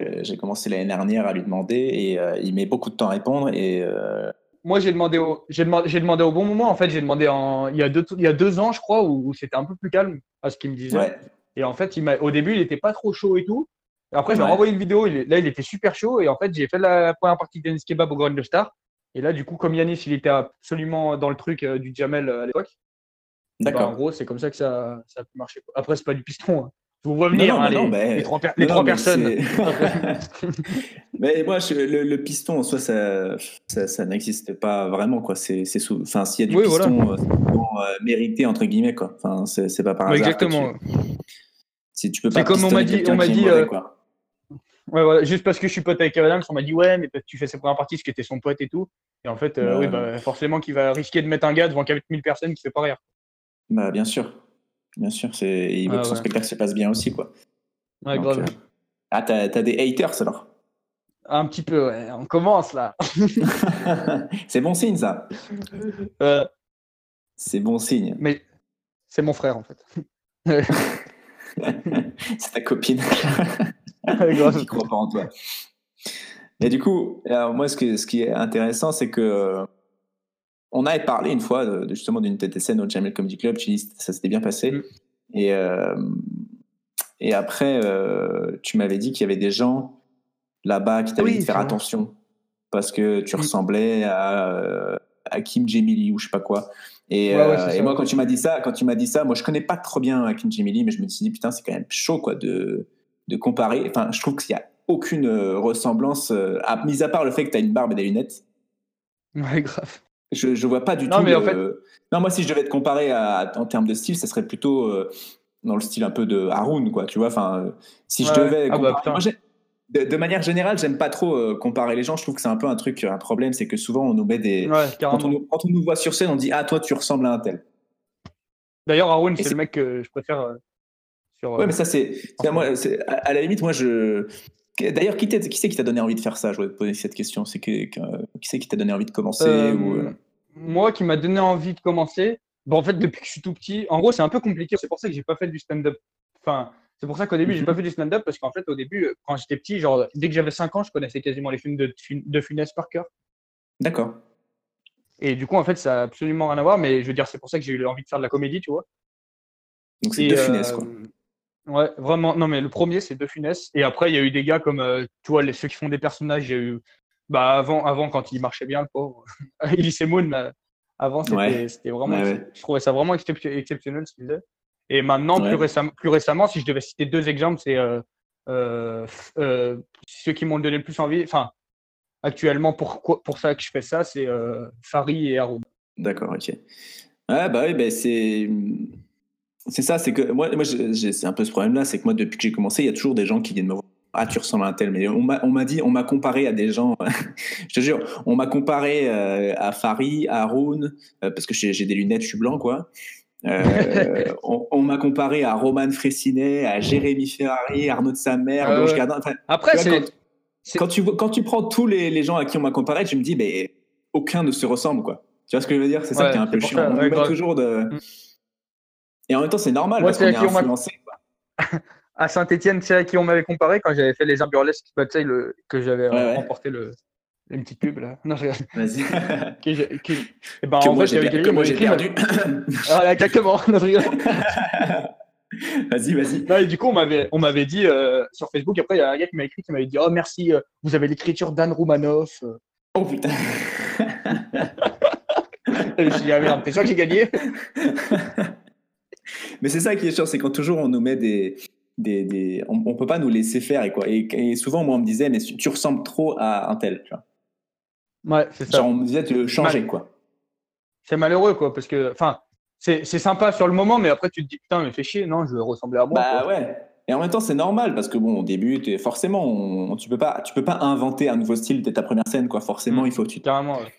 [SPEAKER 1] euh, j'ai commencé l'année dernière à lui demander et euh, il met beaucoup de temps à répondre. Et euh,
[SPEAKER 2] Moi, j'ai demandé, au, j'ai demandé, j'ai demandé au bon moment. En fait, j'ai demandé en, il, y a deux, il y a deux ans, je crois, où, où c'était un peu plus calme à ce qu'il me disait.
[SPEAKER 1] ouais,
[SPEAKER 2] Et en fait, il m'a, au début, il était pas trop chaud et tout. Après, je lui ai
[SPEAKER 1] Ouais.
[SPEAKER 2] envoyé une vidéo. Il là, il était super chaud. Et en fait, j'ai fait la première partie de Dennis Kebab au Grand de Star. Et là, du coup, comme Yanis, il était absolument dans le truc euh, du Jamel à l'époque. Bah, en
[SPEAKER 1] d'accord.
[SPEAKER 2] gros, c'est comme ça que ça, ça a pu marcher. Après, c'est pas du piston. hein. Je vous vois
[SPEAKER 1] Non,
[SPEAKER 2] venir,
[SPEAKER 1] non,
[SPEAKER 2] hein, les,
[SPEAKER 1] non, mais-
[SPEAKER 2] les trois, per- les
[SPEAKER 1] Non,
[SPEAKER 2] trois
[SPEAKER 1] mais
[SPEAKER 2] personnes.
[SPEAKER 1] c'est- mais moi, je- le, le piston, en soi, ça, ça, ça n'existe pas vraiment, quoi. C'est, c'est sous- enfin, s'il y a du
[SPEAKER 2] Oui,
[SPEAKER 1] piston, euh, c'est souvent, euh, mérité entre guillemets, quoi. Enfin, c'est, c'est pas par
[SPEAKER 2] Ouais,
[SPEAKER 1] hasard. que
[SPEAKER 2] exactement.
[SPEAKER 1] tu- Si tu peux
[SPEAKER 2] C'est
[SPEAKER 1] pas
[SPEAKER 2] comme on m'a dit- on m'a dit,
[SPEAKER 1] mauvais,
[SPEAKER 2] euh,
[SPEAKER 1] quoi.
[SPEAKER 2] Ouais, voilà, juste parce que je suis pote avec Adams, on m'a dit ouais, mais tu fais ses premières parties, ce qui était son pote et tout. Et en fait, euh,
[SPEAKER 1] Ouais.
[SPEAKER 2] oui, bah, forcément qu'il va risquer de mettre un gars devant 4000 personnes qui fait pas rire.
[SPEAKER 1] Bah, bien sûr. Bien sûr, c'est... il veut
[SPEAKER 2] Ah,
[SPEAKER 1] que son
[SPEAKER 2] ouais.
[SPEAKER 1] spectacle se passe bien aussi, quoi.
[SPEAKER 2] Ouais,
[SPEAKER 1] Donc,
[SPEAKER 2] grave.
[SPEAKER 1] euh, Ah, t'as, t'as des haters alors
[SPEAKER 2] Un petit peu, ouais. On commence là.
[SPEAKER 1] C'est bon signe, ça.
[SPEAKER 2] Euh,
[SPEAKER 1] C'est bon signe.
[SPEAKER 2] mais c'est mon frère en fait.
[SPEAKER 1] c'est ta copine qui croit pas en toi. Et du coup, alors moi, ce, que, ce qui est intéressant, c'est que euh, on avait parlé une fois de, de- justement d'une tête scène au Jamel Comedy Club. Tu dis ça s'était bien passé.
[SPEAKER 2] Mm.
[SPEAKER 1] Et, euh, et après, euh, tu m'avais dit qu'il y avait des gens là-bas qui t'avaient
[SPEAKER 2] Oui,
[SPEAKER 1] dit de faire attention parce que tu
[SPEAKER 2] Mm.
[SPEAKER 1] ressemblais à, euh, à Kim Jemili ou je sais pas quoi. Et,
[SPEAKER 2] Ouais, ouais,
[SPEAKER 1] euh,
[SPEAKER 2] c'est
[SPEAKER 1] et
[SPEAKER 2] ça.
[SPEAKER 1] moi, quand tu m'as dit ça, quand tu m'as dit ça, moi, je connais pas trop bien Kim Jemili, mais je me suis dit putain, c'est quand même chaud quoi de de comparer. Enfin, je trouve qu'il y a aucune ressemblance, à, mis à part le fait que tu as une barbe et des lunettes.
[SPEAKER 2] Ouais, grave.
[SPEAKER 1] Je, je vois pas du
[SPEAKER 2] Non,
[SPEAKER 1] tout.
[SPEAKER 2] mais en fait-
[SPEAKER 1] Non, moi, si je devais te comparer à- en termes de style, ça serait plutôt euh, dans le style un peu de Haroun, quoi. Tu vois, enfin, euh, si je devais.
[SPEAKER 2] Ah bah,
[SPEAKER 1] comparer-. Moi, de, de manière générale, j'aime pas trop euh, comparer les gens. Je trouve que c'est un peu un truc, un problème, c'est que souvent on nous met des.
[SPEAKER 2] Ouais,
[SPEAKER 1] Quand on, nous, quand on nous voit sur scène, on dit Ah, toi, tu ressembles à un tel.
[SPEAKER 2] D'ailleurs,
[SPEAKER 1] Et
[SPEAKER 2] c'est le mec que je préfère euh, sur.
[SPEAKER 1] Ouais,
[SPEAKER 2] euh,
[SPEAKER 1] mais ça, c'est. à la limite, moi, je. D'ailleurs, qui, c'est qui t'a donné envie de faire ça? Je voulais te poser cette question. C'est que, que- qui c'est qui t'a donné envie de commencer
[SPEAKER 2] Euh,
[SPEAKER 1] ou, euh,
[SPEAKER 2] Moi, qui m'a donné envie de commencer. Bon, en fait, depuis que je suis tout petit, en gros, c'est un peu compliqué. C'est pour ça que j'ai pas fait du stand-up. Enfin, c'est pour ça qu'au début, j'ai
[SPEAKER 1] Mhm.
[SPEAKER 2] pas fait du stand-up parce qu'en fait, au début, euh, quand j'étais petit, genre, dès que j'avais 5 ans, je connaissais quasiment les films de, de Funès par cœur.
[SPEAKER 1] D'accord.
[SPEAKER 2] Et du coup, en fait, ça a absolument rien à voir. Mais je veux dire, c'est pour ça que j'ai eu envie de faire de la comédie, tu vois.
[SPEAKER 1] Donc, c'est de
[SPEAKER 2] euh,
[SPEAKER 1] quoi.
[SPEAKER 2] Ouais, vraiment. Non, mais le premier, c'est De Funès. Et après, il y a eu des gars comme, euh, tu vois, les, ceux qui font des personnages. Il y a eu, bah, avant, avant, quand il marchait bien, le pauvre. Elise Moon, là, avant, c'était
[SPEAKER 1] Ouais.
[SPEAKER 2] vraiment.
[SPEAKER 1] Ouais, ouais.
[SPEAKER 2] Je trouvais ça vraiment excep- exceptionnel ce qu'il faisait. Et maintenant, plus, récemment, plus récemment, si je devais citer deux exemples, c'est euh, euh, euh, ceux qui m'ont donné le plus envie. Enfin, actuellement, pour, pour ça que je fais ça, c'est euh, Farid et Haroun.
[SPEAKER 1] D'accord, ok. Ouais, bah oui, bah, c'est. C'est ça, c'est que moi, moi c'est un peu ce problème-là, c'est que moi, depuis que j'ai commencé, il y a toujours des gens qui viennent me voir. Ah, tu ressembles à un tel. Mais on m'a dit, on m'a comparé à des gens, je te jure, on m'a comparé euh, à Farid, à Haroun, euh, parce que j'ai des lunettes, je suis blanc, quoi. Euh, on on m'a comparé à Roman Fressinet, à Jérémy Ferrari, Arnaud de sa mère,
[SPEAKER 2] Ah
[SPEAKER 1] Blanche. Gardin. Enfin,
[SPEAKER 2] Après,
[SPEAKER 1] Tu vois, quand tu, quand tu prends tous les, les gens à qui on m'a comparé, je me dis, mais aucun ne se ressemble, quoi. Tu vois ce que je veux dire? C'est ça qui est un peu chiant.
[SPEAKER 2] ça,
[SPEAKER 1] on
[SPEAKER 2] ouais,
[SPEAKER 1] met toujours de.
[SPEAKER 2] Mm.
[SPEAKER 1] Et en même temps, c'est normal
[SPEAKER 2] Moi,
[SPEAKER 1] parce
[SPEAKER 2] c'est
[SPEAKER 1] qu'on est
[SPEAKER 2] qui on m'a-
[SPEAKER 1] influencé.
[SPEAKER 2] à Saint-Etienne, c'est à qui on m'avait comparé quand j'avais fait les burlesques, bah, le, que j'avais
[SPEAKER 1] Ouais, ouais.
[SPEAKER 2] remporté le, une petite pub là. Non, je.
[SPEAKER 1] Vas-y.
[SPEAKER 2] Que j'ai- que- et ben,
[SPEAKER 1] que
[SPEAKER 2] en
[SPEAKER 1] moi, j'ai
[SPEAKER 2] j'avais
[SPEAKER 1] per-
[SPEAKER 2] gagné,
[SPEAKER 1] que
[SPEAKER 2] ils
[SPEAKER 1] moi, j'ai perdu.
[SPEAKER 2] Voilà, exactement. Non, je rigole.
[SPEAKER 1] vas-y, vas-y.
[SPEAKER 2] Du coup, on m'avait, on m'avait dit euh, sur Facebook, après, il y a un gars qui m'a écrit qui m'avait dit Oh, merci, euh, vous avez l'écriture d'Anne Roumanoff. Euh,
[SPEAKER 1] Oh putain.
[SPEAKER 2] Je me suis dit Ah merde, t'es sûr que j'ai gagné?
[SPEAKER 1] Mais c'est ça qui est chiant, c'est quand toujours on nous met des. des, des... On, on peut pas nous laisser faire et quoi. Et, et souvent, moi, on me disait, mais tu ressembles trop à un tel. Tu vois.
[SPEAKER 2] Ouais, c'est ça.
[SPEAKER 1] Genre, on me disait, tu veux changer, quoi.
[SPEAKER 2] C'est malheureux, quoi, parce que, enfin, c'est, c'est sympa sur le moment, mais après, tu te dis Putain, mais fais chier, non, je veux ressembler à moi.
[SPEAKER 1] Bah
[SPEAKER 2] quoi.
[SPEAKER 1] ouais. Et en même temps, c'est normal parce que bon, au début, t'es- forcément, on- tu peux pas, tu peux pas inventer un nouveau style dès ta première scène, quoi. Forcément,
[SPEAKER 2] Mm.
[SPEAKER 1] il faut tu.
[SPEAKER 2] Carrément. ouais.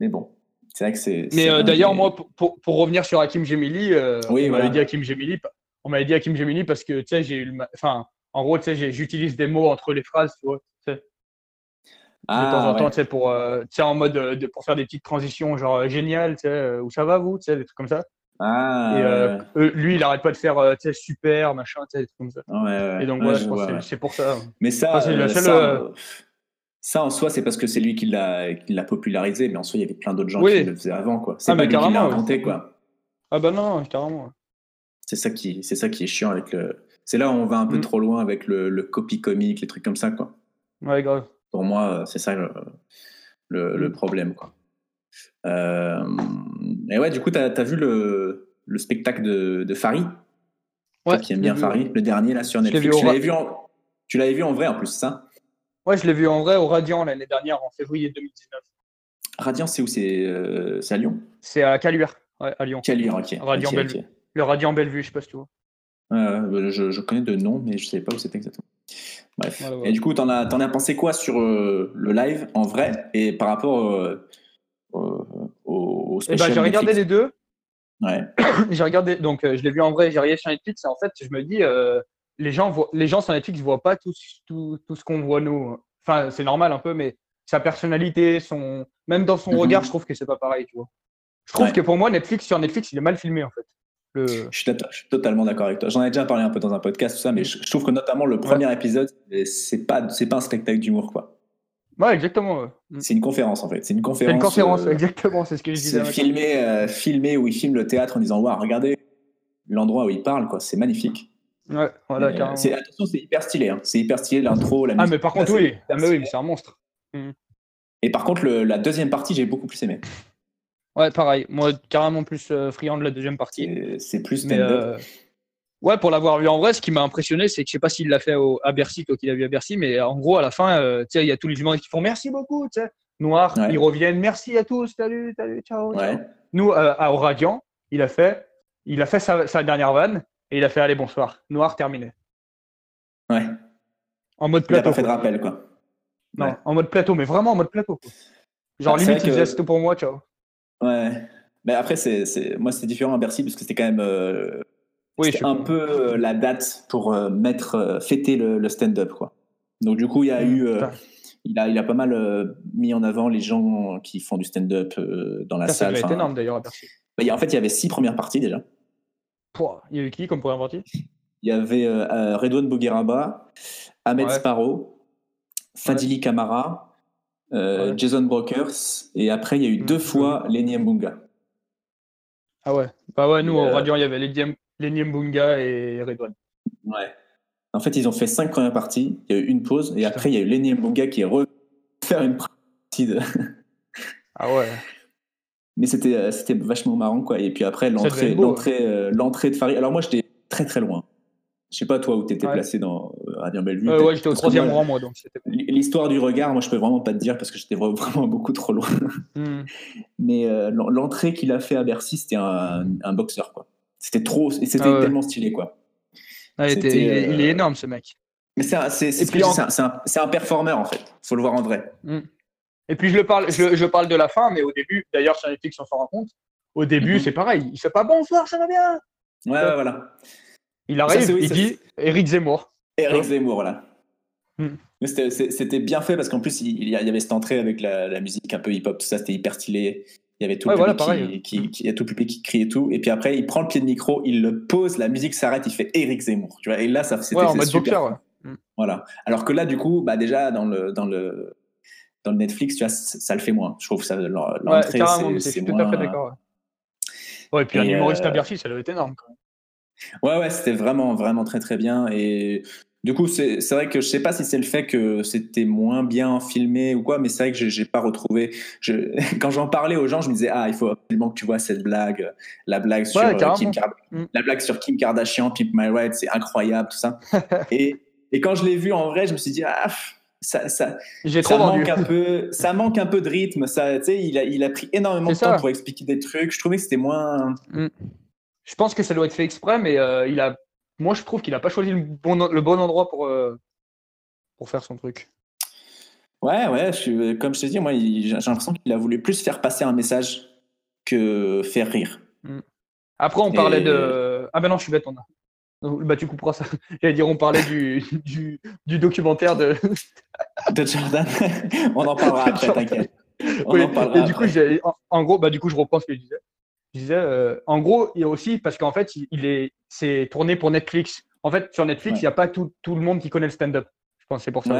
[SPEAKER 1] Mais bon, c'est vrai que c'est.
[SPEAKER 2] Mais euh, d'ailleurs,
[SPEAKER 1] des-
[SPEAKER 2] moi, pour, pour, pour revenir sur Hakim Gemili, euh,
[SPEAKER 1] Oui,
[SPEAKER 2] on
[SPEAKER 1] voilà.
[SPEAKER 2] m'avait dit Hakim Gemili, on m'avait dit Hakim Gemili parce que, tu sais, j'ai eu le enfin, en gros, tu sais, j'utilise des mots entre les phrases, tu vois, tu sais, de
[SPEAKER 1] Ah,
[SPEAKER 2] temps en temps,
[SPEAKER 1] ouais.
[SPEAKER 2] tu sais, pour, euh, tu sais, en mode, euh, de, pour faire des petites transitions, genre, euh, génial, tu sais, euh, où ça va, vous, tu sais, des trucs comme ça.
[SPEAKER 1] Ah,
[SPEAKER 2] Et
[SPEAKER 1] ouais,
[SPEAKER 2] lui, il arrête pas de faire, tu sais, super, machin, tu sais, des trucs comme ça.
[SPEAKER 1] ouais.
[SPEAKER 2] Et donc, voilà,
[SPEAKER 1] je
[SPEAKER 2] pense c'est- pour ça.
[SPEAKER 1] Mais ça,
[SPEAKER 2] Enfin, c'est la
[SPEAKER 1] euh,
[SPEAKER 2] seule,
[SPEAKER 1] ça, ça, en soi, c'est parce que c'est lui qui l'a, popularisé, mais en soi, il y avait plein d'autres gens
[SPEAKER 2] Oui.
[SPEAKER 1] qui le faisaient avant, quoi. C'est
[SPEAKER 2] Ah,
[SPEAKER 1] pas lui qui l'a inventé, quoi.
[SPEAKER 2] Ah bah non, carrément.
[SPEAKER 1] C'est ça qui, c'est ça qui est chiant avec le. C'est là où on va un peu
[SPEAKER 2] Mm.
[SPEAKER 1] trop loin avec le, le copy comique, les trucs comme ça, quoi.
[SPEAKER 2] Ouais, grave.
[SPEAKER 1] Pour moi, c'est ça le, le, le
[SPEAKER 2] Mm.
[SPEAKER 1] problème, quoi. Euh, et ouais, du coup, t'as as vu le, le spectacle de, de Farid Toi
[SPEAKER 2] Ouais,
[SPEAKER 1] qui aime bien Farid, le dernier là sur Netflix.
[SPEAKER 2] vu
[SPEAKER 1] Tu l'avais vu, en, tu l'avais vu en vrai en plus, ça?
[SPEAKER 2] Ouais, je l'ai vu en vrai au Radiant l'année dernière, en février 2019.
[SPEAKER 1] Radiant, c'est où? C'est euh, à Lyon?
[SPEAKER 2] C'est à Caluire, ouais, à Lyon.
[SPEAKER 1] Caluire, ok.
[SPEAKER 2] Radiant Bellevue. Le Radiant Bellevue, je sais pas si tu vois.
[SPEAKER 1] Euh, je, je connais de nom, mais je ne savais pas où c'était exactement. Bref.
[SPEAKER 2] Voilà, voilà.
[SPEAKER 1] Et du coup, t'en as, t'en as pensé quoi sur euh, le live en vrai et par rapport euh, au, au
[SPEAKER 2] Eh ben,
[SPEAKER 1] special
[SPEAKER 2] j'ai regardé les deux.
[SPEAKER 1] Ouais.
[SPEAKER 2] j'ai regardé, donc euh, je l'ai vu en vrai, j'ai regardé sur Netflix. Et en fait, je me dis, euh, les, gens voient, les gens sur Netflix voient pas tout, ce- tout, tout ce qu'on voit nous. Enfin, c'est normal un peu, mais sa personnalité, son, même dans son
[SPEAKER 1] Mhm.
[SPEAKER 2] regard, je trouve que c'est pas pareil, tu vois. Je trouve
[SPEAKER 1] Ouais.
[SPEAKER 2] que pour moi, Netflix, sur Netflix, il est mal filmé en fait. Le...
[SPEAKER 1] Je suis, tot- je suis totalement d'accord avec toi. J'en ai déjà parlé un peu dans un podcast, tout ça, mais je, je trouve que notamment le premier épisode, c'est pas, c'est pas un spectacle d'humour, quoi.
[SPEAKER 2] Ouais, exactement. ouais. Mm.
[SPEAKER 1] C'est une conférence, en fait. C'est une
[SPEAKER 2] C'est
[SPEAKER 1] conférence.
[SPEAKER 2] une conférence,
[SPEAKER 1] euh,
[SPEAKER 2] exactement, c'est ce que je disais.
[SPEAKER 1] C'est filmé, euh, filmé où il filme le théâtre en disant Waouh, regardez l'endroit où il parle, quoi. C'est magnifique.
[SPEAKER 2] Ouais, voilà,
[SPEAKER 1] euh,
[SPEAKER 2] carrément.
[SPEAKER 1] c'est- attention, c'est hyper stylé. hein. C'est hyper stylé, l'intro, la
[SPEAKER 2] Ah,
[SPEAKER 1] musique.
[SPEAKER 2] mais par contre,
[SPEAKER 1] Là,
[SPEAKER 2] oui. Ah, mais oui, mais c'est un monstre.
[SPEAKER 1] Et par contre, le- la deuxième partie, j'ai beaucoup plus aimé.
[SPEAKER 2] Ouais, pareil. Moi, carrément plus euh, friand de la deuxième partie.
[SPEAKER 1] C'est- C'est plus
[SPEAKER 2] Mais
[SPEAKER 1] stand-up.
[SPEAKER 2] euh, ouais, pour l'avoir vu en vrai, ce qui m'a impressionné, c'est que je sais pas s'il l'a fait au, à Bercy, toi qui l'as vu à Bercy, mais en gros, à la fin, euh, tu sais, il y a tous les humoristes qui font merci beaucoup, tu sais. Noir,
[SPEAKER 1] Ouais.
[SPEAKER 2] ils reviennent, merci à tous, salut, salut, ciao. ciao.
[SPEAKER 1] Ouais.
[SPEAKER 2] Nous, euh, à- au Radiant, il a fait, il a fait sa, sa dernière vanne et il a fait allez, bonsoir. Noir, terminé.
[SPEAKER 1] Ouais.
[SPEAKER 2] En mode
[SPEAKER 1] Il a
[SPEAKER 2] plateau.
[SPEAKER 1] pas fait de rappel, quoi.
[SPEAKER 2] Non,
[SPEAKER 1] Ouais.
[SPEAKER 2] en mode plateau, mais vraiment en mode plateau. quoi. Genre,
[SPEAKER 1] Ah,
[SPEAKER 2] limite, il
[SPEAKER 1] que-
[SPEAKER 2] faisait c'était pour moi, ciao.
[SPEAKER 1] Ouais. Mais après, c'est, c'est... moi, c'était différent à Bercy parce que c'était quand même euh,
[SPEAKER 2] Oui, je
[SPEAKER 1] un peu euh, la date pour euh, mettre, fêter le, le stand-up, quoi. Donc, du coup, il y a
[SPEAKER 2] Mm,
[SPEAKER 1] eu. il, a, il a pas mal mis en avant les gens qui font du stand-up dans la
[SPEAKER 2] Ça, ça
[SPEAKER 1] salle.
[SPEAKER 2] devait être énorme d'ailleurs à Bercy.
[SPEAKER 1] bah, en fait, il y avait six premières parties déjà.
[SPEAKER 2] Pouah, Il y a eu qui comme première partie
[SPEAKER 1] Il y avait euh, euh, Redouane Bougueraba, Ahmed
[SPEAKER 2] Ouais.
[SPEAKER 1] Sparrow, Fadili Kamara, euh,
[SPEAKER 2] Ouais.
[SPEAKER 1] Jason Brokers, et après, il y a eu
[SPEAKER 2] Mm,
[SPEAKER 1] deux
[SPEAKER 2] je
[SPEAKER 1] fois Lenny Mbunga.
[SPEAKER 2] Ah ouais. Bah ouais, nous,
[SPEAKER 1] Et,
[SPEAKER 2] au
[SPEAKER 1] euh,
[SPEAKER 2] Radiant, il y avait les Niembunga et Redouane.
[SPEAKER 1] Ouais. En fait, ils ont fait cinq premières parties. Il y a eu une pause. Et après, il y a eu Lenny Mbunga qui est refait faire une partie de.
[SPEAKER 2] Ah ouais.
[SPEAKER 1] Mais c'était euh, c'était vachement marrant, quoi. Et puis après, l'entrée l'entrée euh, l'entrée de Farid. Alors, moi, j'étais très très loin. Je sais pas, toi, où tu étais
[SPEAKER 2] Ouais.
[SPEAKER 1] placé dans euh, Radio Bellevue.
[SPEAKER 2] Euh, ouais, j'étais au troisième rang, moi, donc.
[SPEAKER 1] L'histoire du regard, moi, je peux vraiment pas te dire parce que j'étais vra- vraiment beaucoup trop loin.
[SPEAKER 2] Hmm.
[SPEAKER 1] Mais euh, l'en- l'entrée qu'il a fait à Bercy, c'était un, un boxeur, quoi. C'était trop. Et c'était
[SPEAKER 2] Ah ouais.
[SPEAKER 1] tellement stylé, quoi.
[SPEAKER 2] Ah, il, était-
[SPEAKER 1] C'était,
[SPEAKER 2] il est, il est
[SPEAKER 1] euh,
[SPEAKER 2] énorme, ce mec.
[SPEAKER 1] Mais c'est un- un- un, performeur, en fait. faut le voir en vrai.
[SPEAKER 2] Et puis, je, le parle, je, je parle de la fin, mais au début, d'ailleurs, sur Netflix, on s'en rend compte. Au début,
[SPEAKER 1] Mhm.
[SPEAKER 2] c'est pareil. Il fait pas bonsoir, ça va bien.
[SPEAKER 1] Ouais, ouais, voilà.
[SPEAKER 2] Il arrive,
[SPEAKER 1] oui,
[SPEAKER 2] il
[SPEAKER 1] ça,
[SPEAKER 2] dit Eric Zemmour.
[SPEAKER 1] Eric
[SPEAKER 2] Ouais.
[SPEAKER 1] Zemmour, là.
[SPEAKER 2] Hmm.
[SPEAKER 1] C'était- bien fait parce qu'en plus, il y avait cette entrée avec la, la musique un peu hip-hop, tout ça, c'était hyper stylé. Il y avait tout
[SPEAKER 2] Ouais,
[SPEAKER 1] le
[SPEAKER 2] voilà,
[SPEAKER 1] public qui, qui, qui- il y a tout le public qui crie et tout. Et puis après, il prend le pied de micro, il le pose, la musique s'arrête, il fait Eric Zemmour. Tu vois, et là, ça c'était
[SPEAKER 2] Ouais, en
[SPEAKER 1] c'est
[SPEAKER 2] mode
[SPEAKER 1] super.
[SPEAKER 2] boxeur, ouais.
[SPEAKER 1] Voilà. Alors que là, du coup, bah déjà dans le dans le dans le Netflix, tu vois, ça, ça le fait moins. Je trouve ça
[SPEAKER 2] Ouais,
[SPEAKER 1] l'entrée,
[SPEAKER 2] mais
[SPEAKER 1] c'est
[SPEAKER 2] tout à fait
[SPEAKER 1] moins.
[SPEAKER 2] d'accord. Ouais. Ouais, et puis un humoriste à
[SPEAKER 1] euh,
[SPEAKER 2] Bercy, ça doit être énorme. Même.
[SPEAKER 1] Ouais, ouais, c'était vraiment, vraiment très, très bien. Et du coup, c'est c'est vrai que je sais pas si c'est le fait que c'était moins bien filmé ou quoi, mais c'est vrai que j'ai- j'ai pas retrouvé. Je, quand j'en parlais aux gens, je me disais, ah, il faut absolument que tu vois cette blague, la blague sur,
[SPEAKER 2] Ouais,
[SPEAKER 1] euh. Kim,
[SPEAKER 2] Mm.
[SPEAKER 1] la blague sur Kim Kardashian, Pimp My Ride, c'est incroyable, tout ça. et, et quand je l'ai vu en vrai, je me suis dit, ah, ça, ça, ça
[SPEAKER 2] trop
[SPEAKER 1] manque un peu, ça manque un peu de rythme. Ça, tu sais, il a, il a pris énormément de temps pour expliquer des trucs. Je trouvais que c'était moins.
[SPEAKER 2] Je pense que ça doit être fait exprès, mais euh, il a. Moi, je trouve qu'il a pas choisi le bon, le bon endroit pour, euh, pour faire son truc.
[SPEAKER 1] Ouais, ouais, je suis, comme je te dis, moi, j'ai l'impression qu'il a voulu plus faire passer un message que faire rire.
[SPEAKER 2] Après, on
[SPEAKER 1] Et-
[SPEAKER 2] parlait de. Ah ben non, je suis bête, on a. Bah, tu couperas ça. J'allais dire, on parlait du, du, du documentaire de.
[SPEAKER 1] De Jordan, on en parlera après, t'inquiète. On
[SPEAKER 2] Oui,
[SPEAKER 1] en parlera
[SPEAKER 2] et du coup, en, en gros, bah, du coup, je reprends ce que je disais. Je disais, euh, en gros, il y a aussi, parce qu'en fait, il, il est, c'est tourné pour Netflix. En fait, sur Netflix, il
[SPEAKER 1] Ouais.
[SPEAKER 2] n'y a pas tout, tout le monde qui connaît le stand-up. Je pense que c'est pour ça.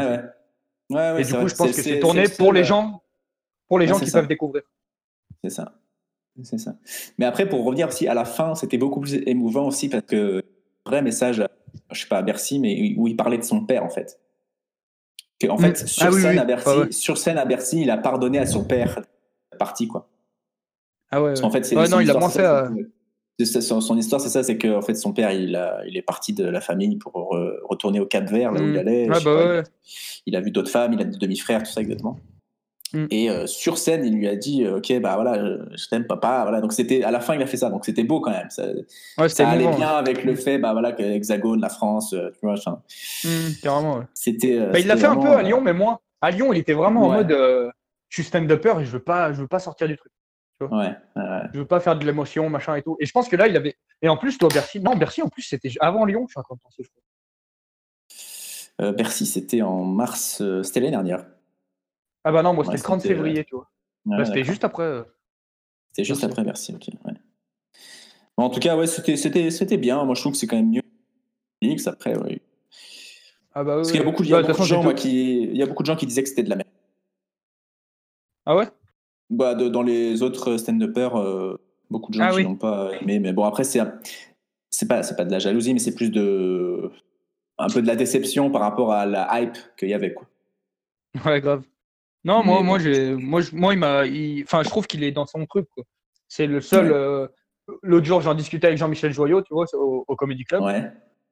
[SPEAKER 1] Ouais, ouais.
[SPEAKER 2] Et du coup,
[SPEAKER 1] vrai.
[SPEAKER 2] je pense que
[SPEAKER 1] c'est-
[SPEAKER 2] tourné pour
[SPEAKER 1] le
[SPEAKER 2] les
[SPEAKER 1] seul,
[SPEAKER 2] gens, pour les gens qui
[SPEAKER 1] ça.
[SPEAKER 2] peuvent découvrir.
[SPEAKER 1] C'est ça. C'est ça. Mais après, pour revenir aussi à la fin, c'était beaucoup plus émouvant aussi parce que vrai message, je sais pas à Bercy, mais où il parlait de son père en fait. Que, en
[SPEAKER 2] Mm.
[SPEAKER 1] fait, sur
[SPEAKER 2] Ah
[SPEAKER 1] scène
[SPEAKER 2] oui.
[SPEAKER 1] à Bercy,
[SPEAKER 2] ouais.
[SPEAKER 1] sur scène à Bercy, il a pardonné à son père la partie quoi.
[SPEAKER 2] Ah ouais.
[SPEAKER 1] Parce qu'en fait,
[SPEAKER 2] ouais, non, il a moins fait. euh,
[SPEAKER 1] son, son histoire, c'est ça, c'est que en fait, son père, il, a, il est parti de la famille pour re- retourner au Cap Vert, là où
[SPEAKER 2] Mm.
[SPEAKER 1] il allait. Je sais
[SPEAKER 2] bah
[SPEAKER 1] pas, il, a, il a vu d'autres femmes, il a des demi-frères, tout ça exactement. Mm. Et euh, sur scène, il lui a dit Ok, bah voilà, je t'aime, papa. Voilà. Donc, c'était, à la fin, il a fait ça. Donc, c'était beau quand même. Ça, ça allait bien avec le fait, bah voilà, que l'Hexagone, la France, tu vois.
[SPEAKER 2] Mm, carrément, ouais.
[SPEAKER 1] C'était.
[SPEAKER 2] Bah, il l'a fait un peu à Lyon, mais moins. À Lyon, il était vraiment en mode Je suis stand-upper et je veux pas, je veux pas sortir du truc.
[SPEAKER 1] Tu vois ouais,
[SPEAKER 2] Je veux pas faire de l'émotion, machin et tout. Et je pense que là, il avait. Et en plus, toi, Bercy. Non, Bercy, en plus, c'était avant Lyon, je suis en train de penser, je crois.
[SPEAKER 1] Euh, Bercy, c'était en mars, euh, c'était l'année dernière.
[SPEAKER 2] Ah bah non, moi c'était le 30 février, tu vois. Bah, c'était juste après. Euh,
[SPEAKER 1] c'était juste après Bercy, ok. en tout cas, ouais, c'était bien. Moi, je trouve que c'est quand même mieux. Phoenix après, oui.
[SPEAKER 2] Ah bah,
[SPEAKER 1] Parce qu'il y a beaucoup, a bah, de gens, qui, il y a beaucoup de gens qui disaient que c'était de la merde.
[SPEAKER 2] Ah ouais?
[SPEAKER 1] Bah, dans les autres stand-uppers, beaucoup de gens ah qui n'ont pas aimé. Mais bon, après, c'est c'est pas, pas de la jalousie, mais c'est plus de un peu de la déception par rapport à la hype qu'il y avait. Quoi.
[SPEAKER 2] Ouais, grave. Non, moi, moi, moi, moi, il m'a, enfin, je trouve qu'il est dans son truc. C'est le seul. Euh, l'autre jour, j'en discutais avec Jean-Michel Joyot, tu vois, au, au Comedy Club.
[SPEAKER 1] Ouais.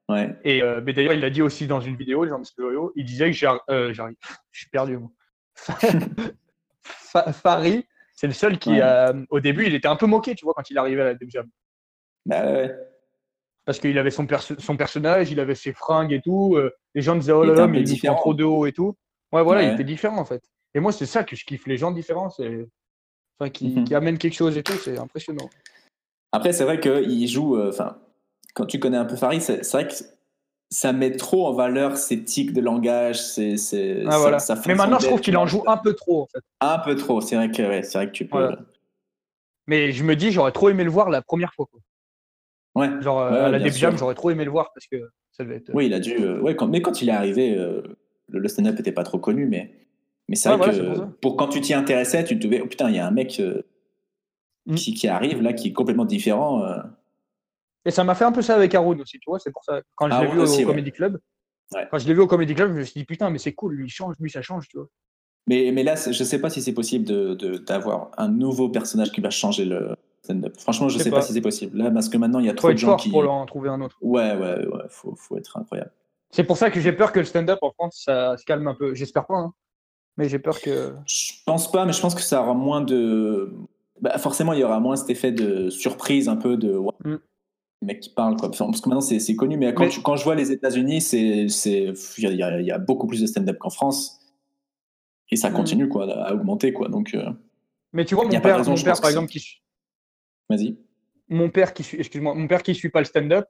[SPEAKER 1] Ouais.
[SPEAKER 2] Et euh, mais d'ailleurs, il l'a dit aussi dans une vidéo, Jean-Michel Joyot. Il disait que euh, j'arrive, je suis perdu. Moi. Farid, c'est le seul qui, au début, il était un peu moqué, tu vois, quand il arrivait à la Deb
[SPEAKER 1] Bah ouais
[SPEAKER 2] parce qu'il avait son, son personnage, il avait ses fringues et tout. Euh, les gens disaient oh là là, mais il prend trop de haut et tout. Ouais, voilà, il était différent en fait. Et moi, c'est ça que je kiffe, les gens différents, c'est... Enfin, qui, mhm. qui, amènent quelque chose et tout, c'est impressionnant.
[SPEAKER 1] Après, c'est vrai qu'il joue. Euh, enfin, quand tu connais un peu Farid, c'est vrai que ça met trop en valeur ses tics de langage. C'est,
[SPEAKER 2] ah, voilà. mais maintenant, je trouve qu'il en joue un peu trop en fait.
[SPEAKER 1] Un peu trop, c'est vrai que, ouais, vrai que tu peux.
[SPEAKER 2] Mais je me dis, j'aurais trop aimé le voir la première fois. Quoi.
[SPEAKER 1] Ouais.
[SPEAKER 2] Genre, euh, à la Deb Jam, j'aurais trop aimé le voir parce que ça devait être.
[SPEAKER 1] Oui, il a dû. Euh, ouais, quand... Mais quand il est arrivé, euh, le stand-up n'était pas trop connu, mais, mais c'est vrai que pour quand tu t'y intéressais, tu te disais, oh putain, il y a un mec mm. qui, qui, arrive là, qui est complètement différent.
[SPEAKER 2] Et ça m'a fait un peu ça avec Haroun aussi, tu vois, c'est pour ça. Quand je ah l'ai vu au Comedy Club, quand je l'ai vu au Comedy Club, je me suis dit, putain, mais c'est cool, lui, il change, lui, ça change, tu vois.
[SPEAKER 1] Mais, mais là, je sais pas si c'est possible d'avoir de, un nouveau personnage qui va changer le, Franchement, je sais pas. si c'est possible. Là, parce que maintenant, il y a trop de gens qui.
[SPEAKER 2] pour en trouver un autre.
[SPEAKER 1] Ouais, ouais, ouais. Faut, faut être incroyable.
[SPEAKER 2] C'est pour ça que j'ai peur que le stand-up en France, ça se calme un peu. J'espère pas, hein. Mais j'ai peur que.
[SPEAKER 1] Je pense pas, mais je pense que ça aura moins de. Bah, forcément, il y aura moins cet effet de surprise, un peu de. Mm. Les mecs qui parlent, quoi. Parce que maintenant, c'est connu, mais quand, quand je vois les États-Unis, il y, y, a beaucoup plus de stand-up qu'en France. Et ça mm. continue, quoi, à augmenter, quoi. Donc. Euh,
[SPEAKER 2] mais tu vois, mon père, mon père par exemple, qui,
[SPEAKER 1] Vas-y.
[SPEAKER 2] Mon père qui suit, excuse-moi, mon père qui suit pas le stand-up,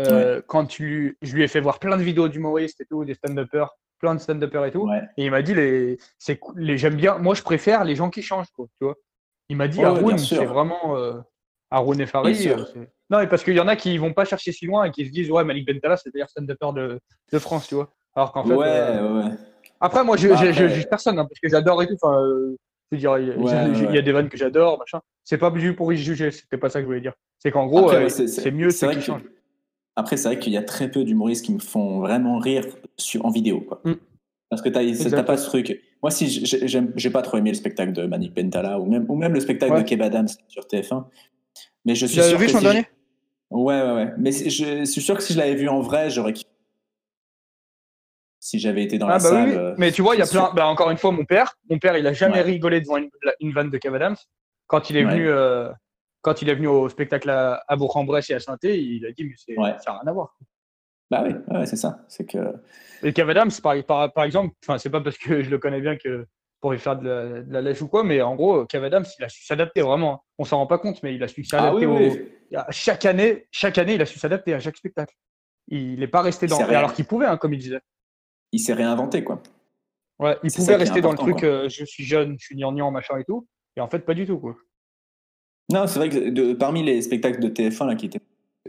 [SPEAKER 2] euh, quand tu, je lui ai fait voir plein de vidéos d'humoristes et tout, des stand-uppers, plein de stand-uppers et tout, et il m'a dit les, c'est les, j'aime bien, moi je préfère les gens qui changent, quoi, tu vois. Il m'a dit Haroun, c'est vraiment euh, Haroun et Farid. Euh, non, mais parce qu'il y en a qui vont pas chercher si loin et qui se disent ouais, Malik Bentala, c'est d'ailleurs stand-upper de, de, France, tu vois. Alors qu'en fait.
[SPEAKER 1] Ouais, euh, ouais.
[SPEAKER 2] Après, moi, je, bah, juge personne, hein, parce que j'adore et tout. Enfin, dire, il y, a des vannes que j'adore, machin. C'est pas pour y juger, c'était pas ça que je voulais dire. C'est qu'en gros, euh, c'est mieux c'est qui change.
[SPEAKER 1] Après, c'est vrai qu'il y a très peu d'humoristes qui me font vraiment rire sur, en vidéo. Quoi. Mm. Parce que t'as pas ce truc. Moi, si j'ai pas trop aimé le spectacle de Manik Bentala ou même, ou même le spectacle de Kev Adams sur TF1. Mais je suis sûr
[SPEAKER 2] vu
[SPEAKER 1] que
[SPEAKER 2] si dernier?
[SPEAKER 1] Ouais, ouais, ouais. Mais je suis sûr que si je l'avais vu en vrai, j'aurais si j'avais été dans ah, la bah salle. Oui. Euh,
[SPEAKER 2] mais tu vois, il y a plein. Bah, encore une fois, mon père, mon père, il a jamais rigolé devant une, vanne de Kev Adams. Quand il est venu, euh, quand il est venu au spectacle à, Bourg-en-Bresse et à saint il a dit mais ça n'a rien à voir.
[SPEAKER 1] Bah oui, ouais, c'est ça. C'est que.
[SPEAKER 2] Et Kev Adams, par, par, exemple, enfin, c'est pas parce que je le connais bien que pour y faire de la, lèche ou quoi, mais en gros, Kev Adams, il a su s'adapter vraiment. On s'en rend pas compte, mais il a su ah s'adapter. Chaque année, chaque année, il a su s'adapter à chaque spectacle. Il n'est pas resté dans. Alors qu'il pouvait, hein, comme il disait
[SPEAKER 1] il s'est réinventé, quoi.
[SPEAKER 2] Ouais, il pouvait rester dans le truc euh, je suis jeune, je suis gnangnan, machin et tout. Et en fait, pas du tout, quoi.
[SPEAKER 1] Non, c'est vrai que parmi les spectacles de TF1 là, qui étaient.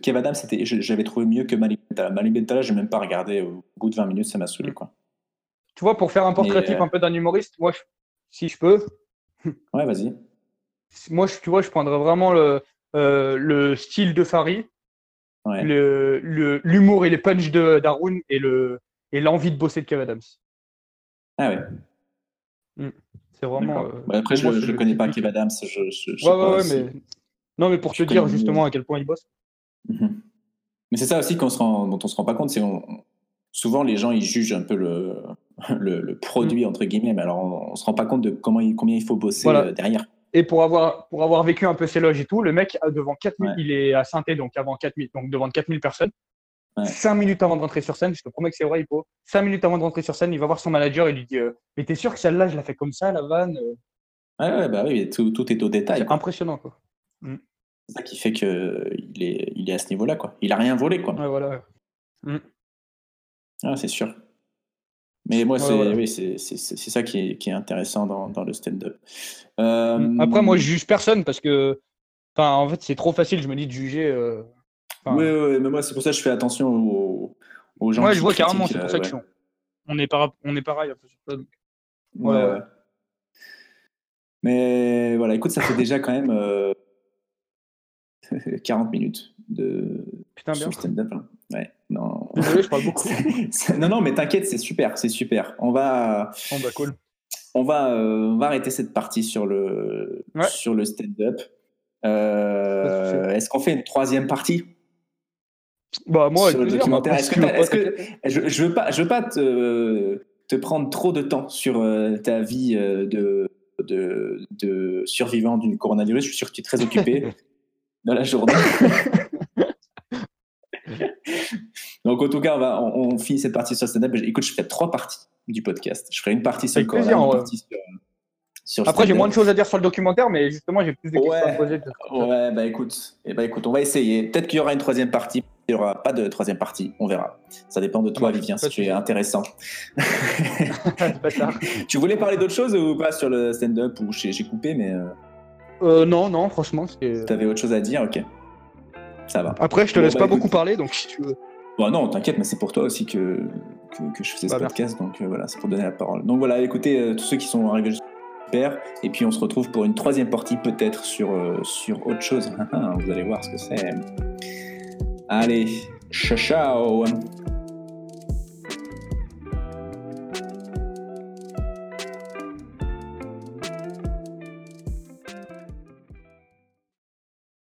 [SPEAKER 1] Kev Adams, j'avais trouvé mieux que Malik Bentala. Malik Bentala, j'ai même pas regardé. Au bout de 20 minutes, ça m'a saoulé, quoi.
[SPEAKER 2] Tu vois, pour faire un portrait type euh, un peu d'un humoriste, moi, si je peux.
[SPEAKER 1] Ouais, vas-y.
[SPEAKER 2] Moi, tu vois, je prendrais vraiment le, euh, le style de Farid, ouais. l'humour le, et les punchs d'Arun et le, et l'envie de bosser de Kev Adams.
[SPEAKER 1] Ah ouais.
[SPEAKER 2] Hmm. C'est vraiment.
[SPEAKER 1] Euh, bah, après, je ne connais pas Kev Adams. Je, je,
[SPEAKER 2] ouais, ouais, ouais, mais. Non, mais pour te dire justement à quel point il bosse.
[SPEAKER 1] Mhm. Mais c'est ça aussi qu'on se rend, dont on se rend pas compte. C'est souvent les gens ils jugent un peu le, le, le produit, entre guillemets, mais alors on, on se rend pas compte de comment il, combien il faut bosser
[SPEAKER 2] Voilà.
[SPEAKER 1] euh, derrière.
[SPEAKER 2] Et pour avoir, pour avoir vécu un peu ces loges et tout, le mec, euh, devant 4000,
[SPEAKER 1] Ouais.
[SPEAKER 2] il est à saint donc avant 4000, donc devant 4000 personnes.
[SPEAKER 1] Ouais.
[SPEAKER 2] 5 minutes avant de rentrer sur scène, je te promets que c'est vrai, Hippo. 5 minutes avant de rentrer sur scène, il va voir son manager et lui dit euh, Mais t'es sûr que celle-là, je la fais comme ça, la vanne euh?
[SPEAKER 1] Ouais, ouais, bah oui, tout, tout est au détail.
[SPEAKER 2] C'est impressionnant, quoi.
[SPEAKER 1] C'est ça qui fait que il est, il est à ce niveau-là, quoi. Il a rien volé, quoi.
[SPEAKER 2] Ouais, voilà.
[SPEAKER 1] Ah, c'est sûr. Mais moi,
[SPEAKER 2] Ouais,
[SPEAKER 1] c'est
[SPEAKER 2] voilà.
[SPEAKER 1] oui, ça qui est, qui est intéressant dans, dans le stand-up. Euh,
[SPEAKER 2] Après, moi, je juge personne parce que, en fait, c'est trop facile, je me dis, de juger. euh, enfin,
[SPEAKER 1] Oui, oui, mais moi, c'est pour ça que je fais attention aux, aux gens
[SPEAKER 2] ouais,
[SPEAKER 1] qui
[SPEAKER 2] je vois carrément, c'est pour
[SPEAKER 1] euh,
[SPEAKER 2] ça que je suis- on est, para- on est pareil un peu sur ça. donc.
[SPEAKER 1] Ouais,
[SPEAKER 2] Ouais,
[SPEAKER 1] ouais. Mais voilà, écoute, ça fait déjà quand même euh, 40 minutes de
[SPEAKER 2] Putain, bien.
[SPEAKER 1] stand-up. hein. Ouais, non.
[SPEAKER 2] Désolé, je parle beaucoup.
[SPEAKER 1] Non, non, mais t'inquiète, c'est super, c'est super. On va,
[SPEAKER 2] Bon, bah, cool.
[SPEAKER 1] on va, euh, on va arrêter cette partie sur le,
[SPEAKER 2] Ouais.
[SPEAKER 1] sur le stand-up. Euh, Est-ce qu'on fait une troisième partie?
[SPEAKER 2] Bah, moi, avec plaisir,
[SPEAKER 1] documentaire Est-ce que, est-ce que je, je veux pas, je veux pas te, te prendre trop de temps sur euh, ta vie euh, de, de, de survivant du coronavirus. Je suis sûr que tu es très occupé dans la journée. Donc, en tout cas, on, va, on, on finit cette partie sur stand-up. Écoute, je ferai trois parties du podcast. Je ferai une partie sur le corona,
[SPEAKER 2] plaisir,
[SPEAKER 1] une
[SPEAKER 2] ouais.
[SPEAKER 1] partie sur,
[SPEAKER 2] Après, j'ai moins de choses à dire sur le documentaire, mais justement, j'ai plus de questions
[SPEAKER 1] Ouais.
[SPEAKER 2] à poser.
[SPEAKER 1] Ouais, bah écoute, eh bah écoute, on va essayer. Peut-être qu'il y aura une troisième partie. Il n'y aura pas de troisième partie. On verra. Ça dépend de toi,
[SPEAKER 2] Ouais,
[SPEAKER 1] Vivien, si tu es intéressant. Tu voulais parler d'autre chose ou pas sur le stand-up ou j'ai coupé, mais euh,
[SPEAKER 2] Euh, non, non, franchement, c'est.
[SPEAKER 1] t'avais autre chose à dire, ok. Ça va.
[SPEAKER 2] Après, je te
[SPEAKER 1] Bon,
[SPEAKER 2] laisse
[SPEAKER 1] bah,
[SPEAKER 2] pas
[SPEAKER 1] écoute.
[SPEAKER 2] beaucoup parler, donc si tu veux.
[SPEAKER 1] Bon, non, t'inquiète, mais c'est pour toi aussi que, que, que je faisais ce
[SPEAKER 2] Bah, merci.
[SPEAKER 1] podcast, donc euh, voilà, c'est pour donner la parole. Donc voilà, écoutez, euh, tous ceux qui sont arrivés super, et puis on se retrouve pour une troisième partie, peut-être sur, euh, sur autre chose. Vous allez voir ce que c'est. Allez, ciao ciao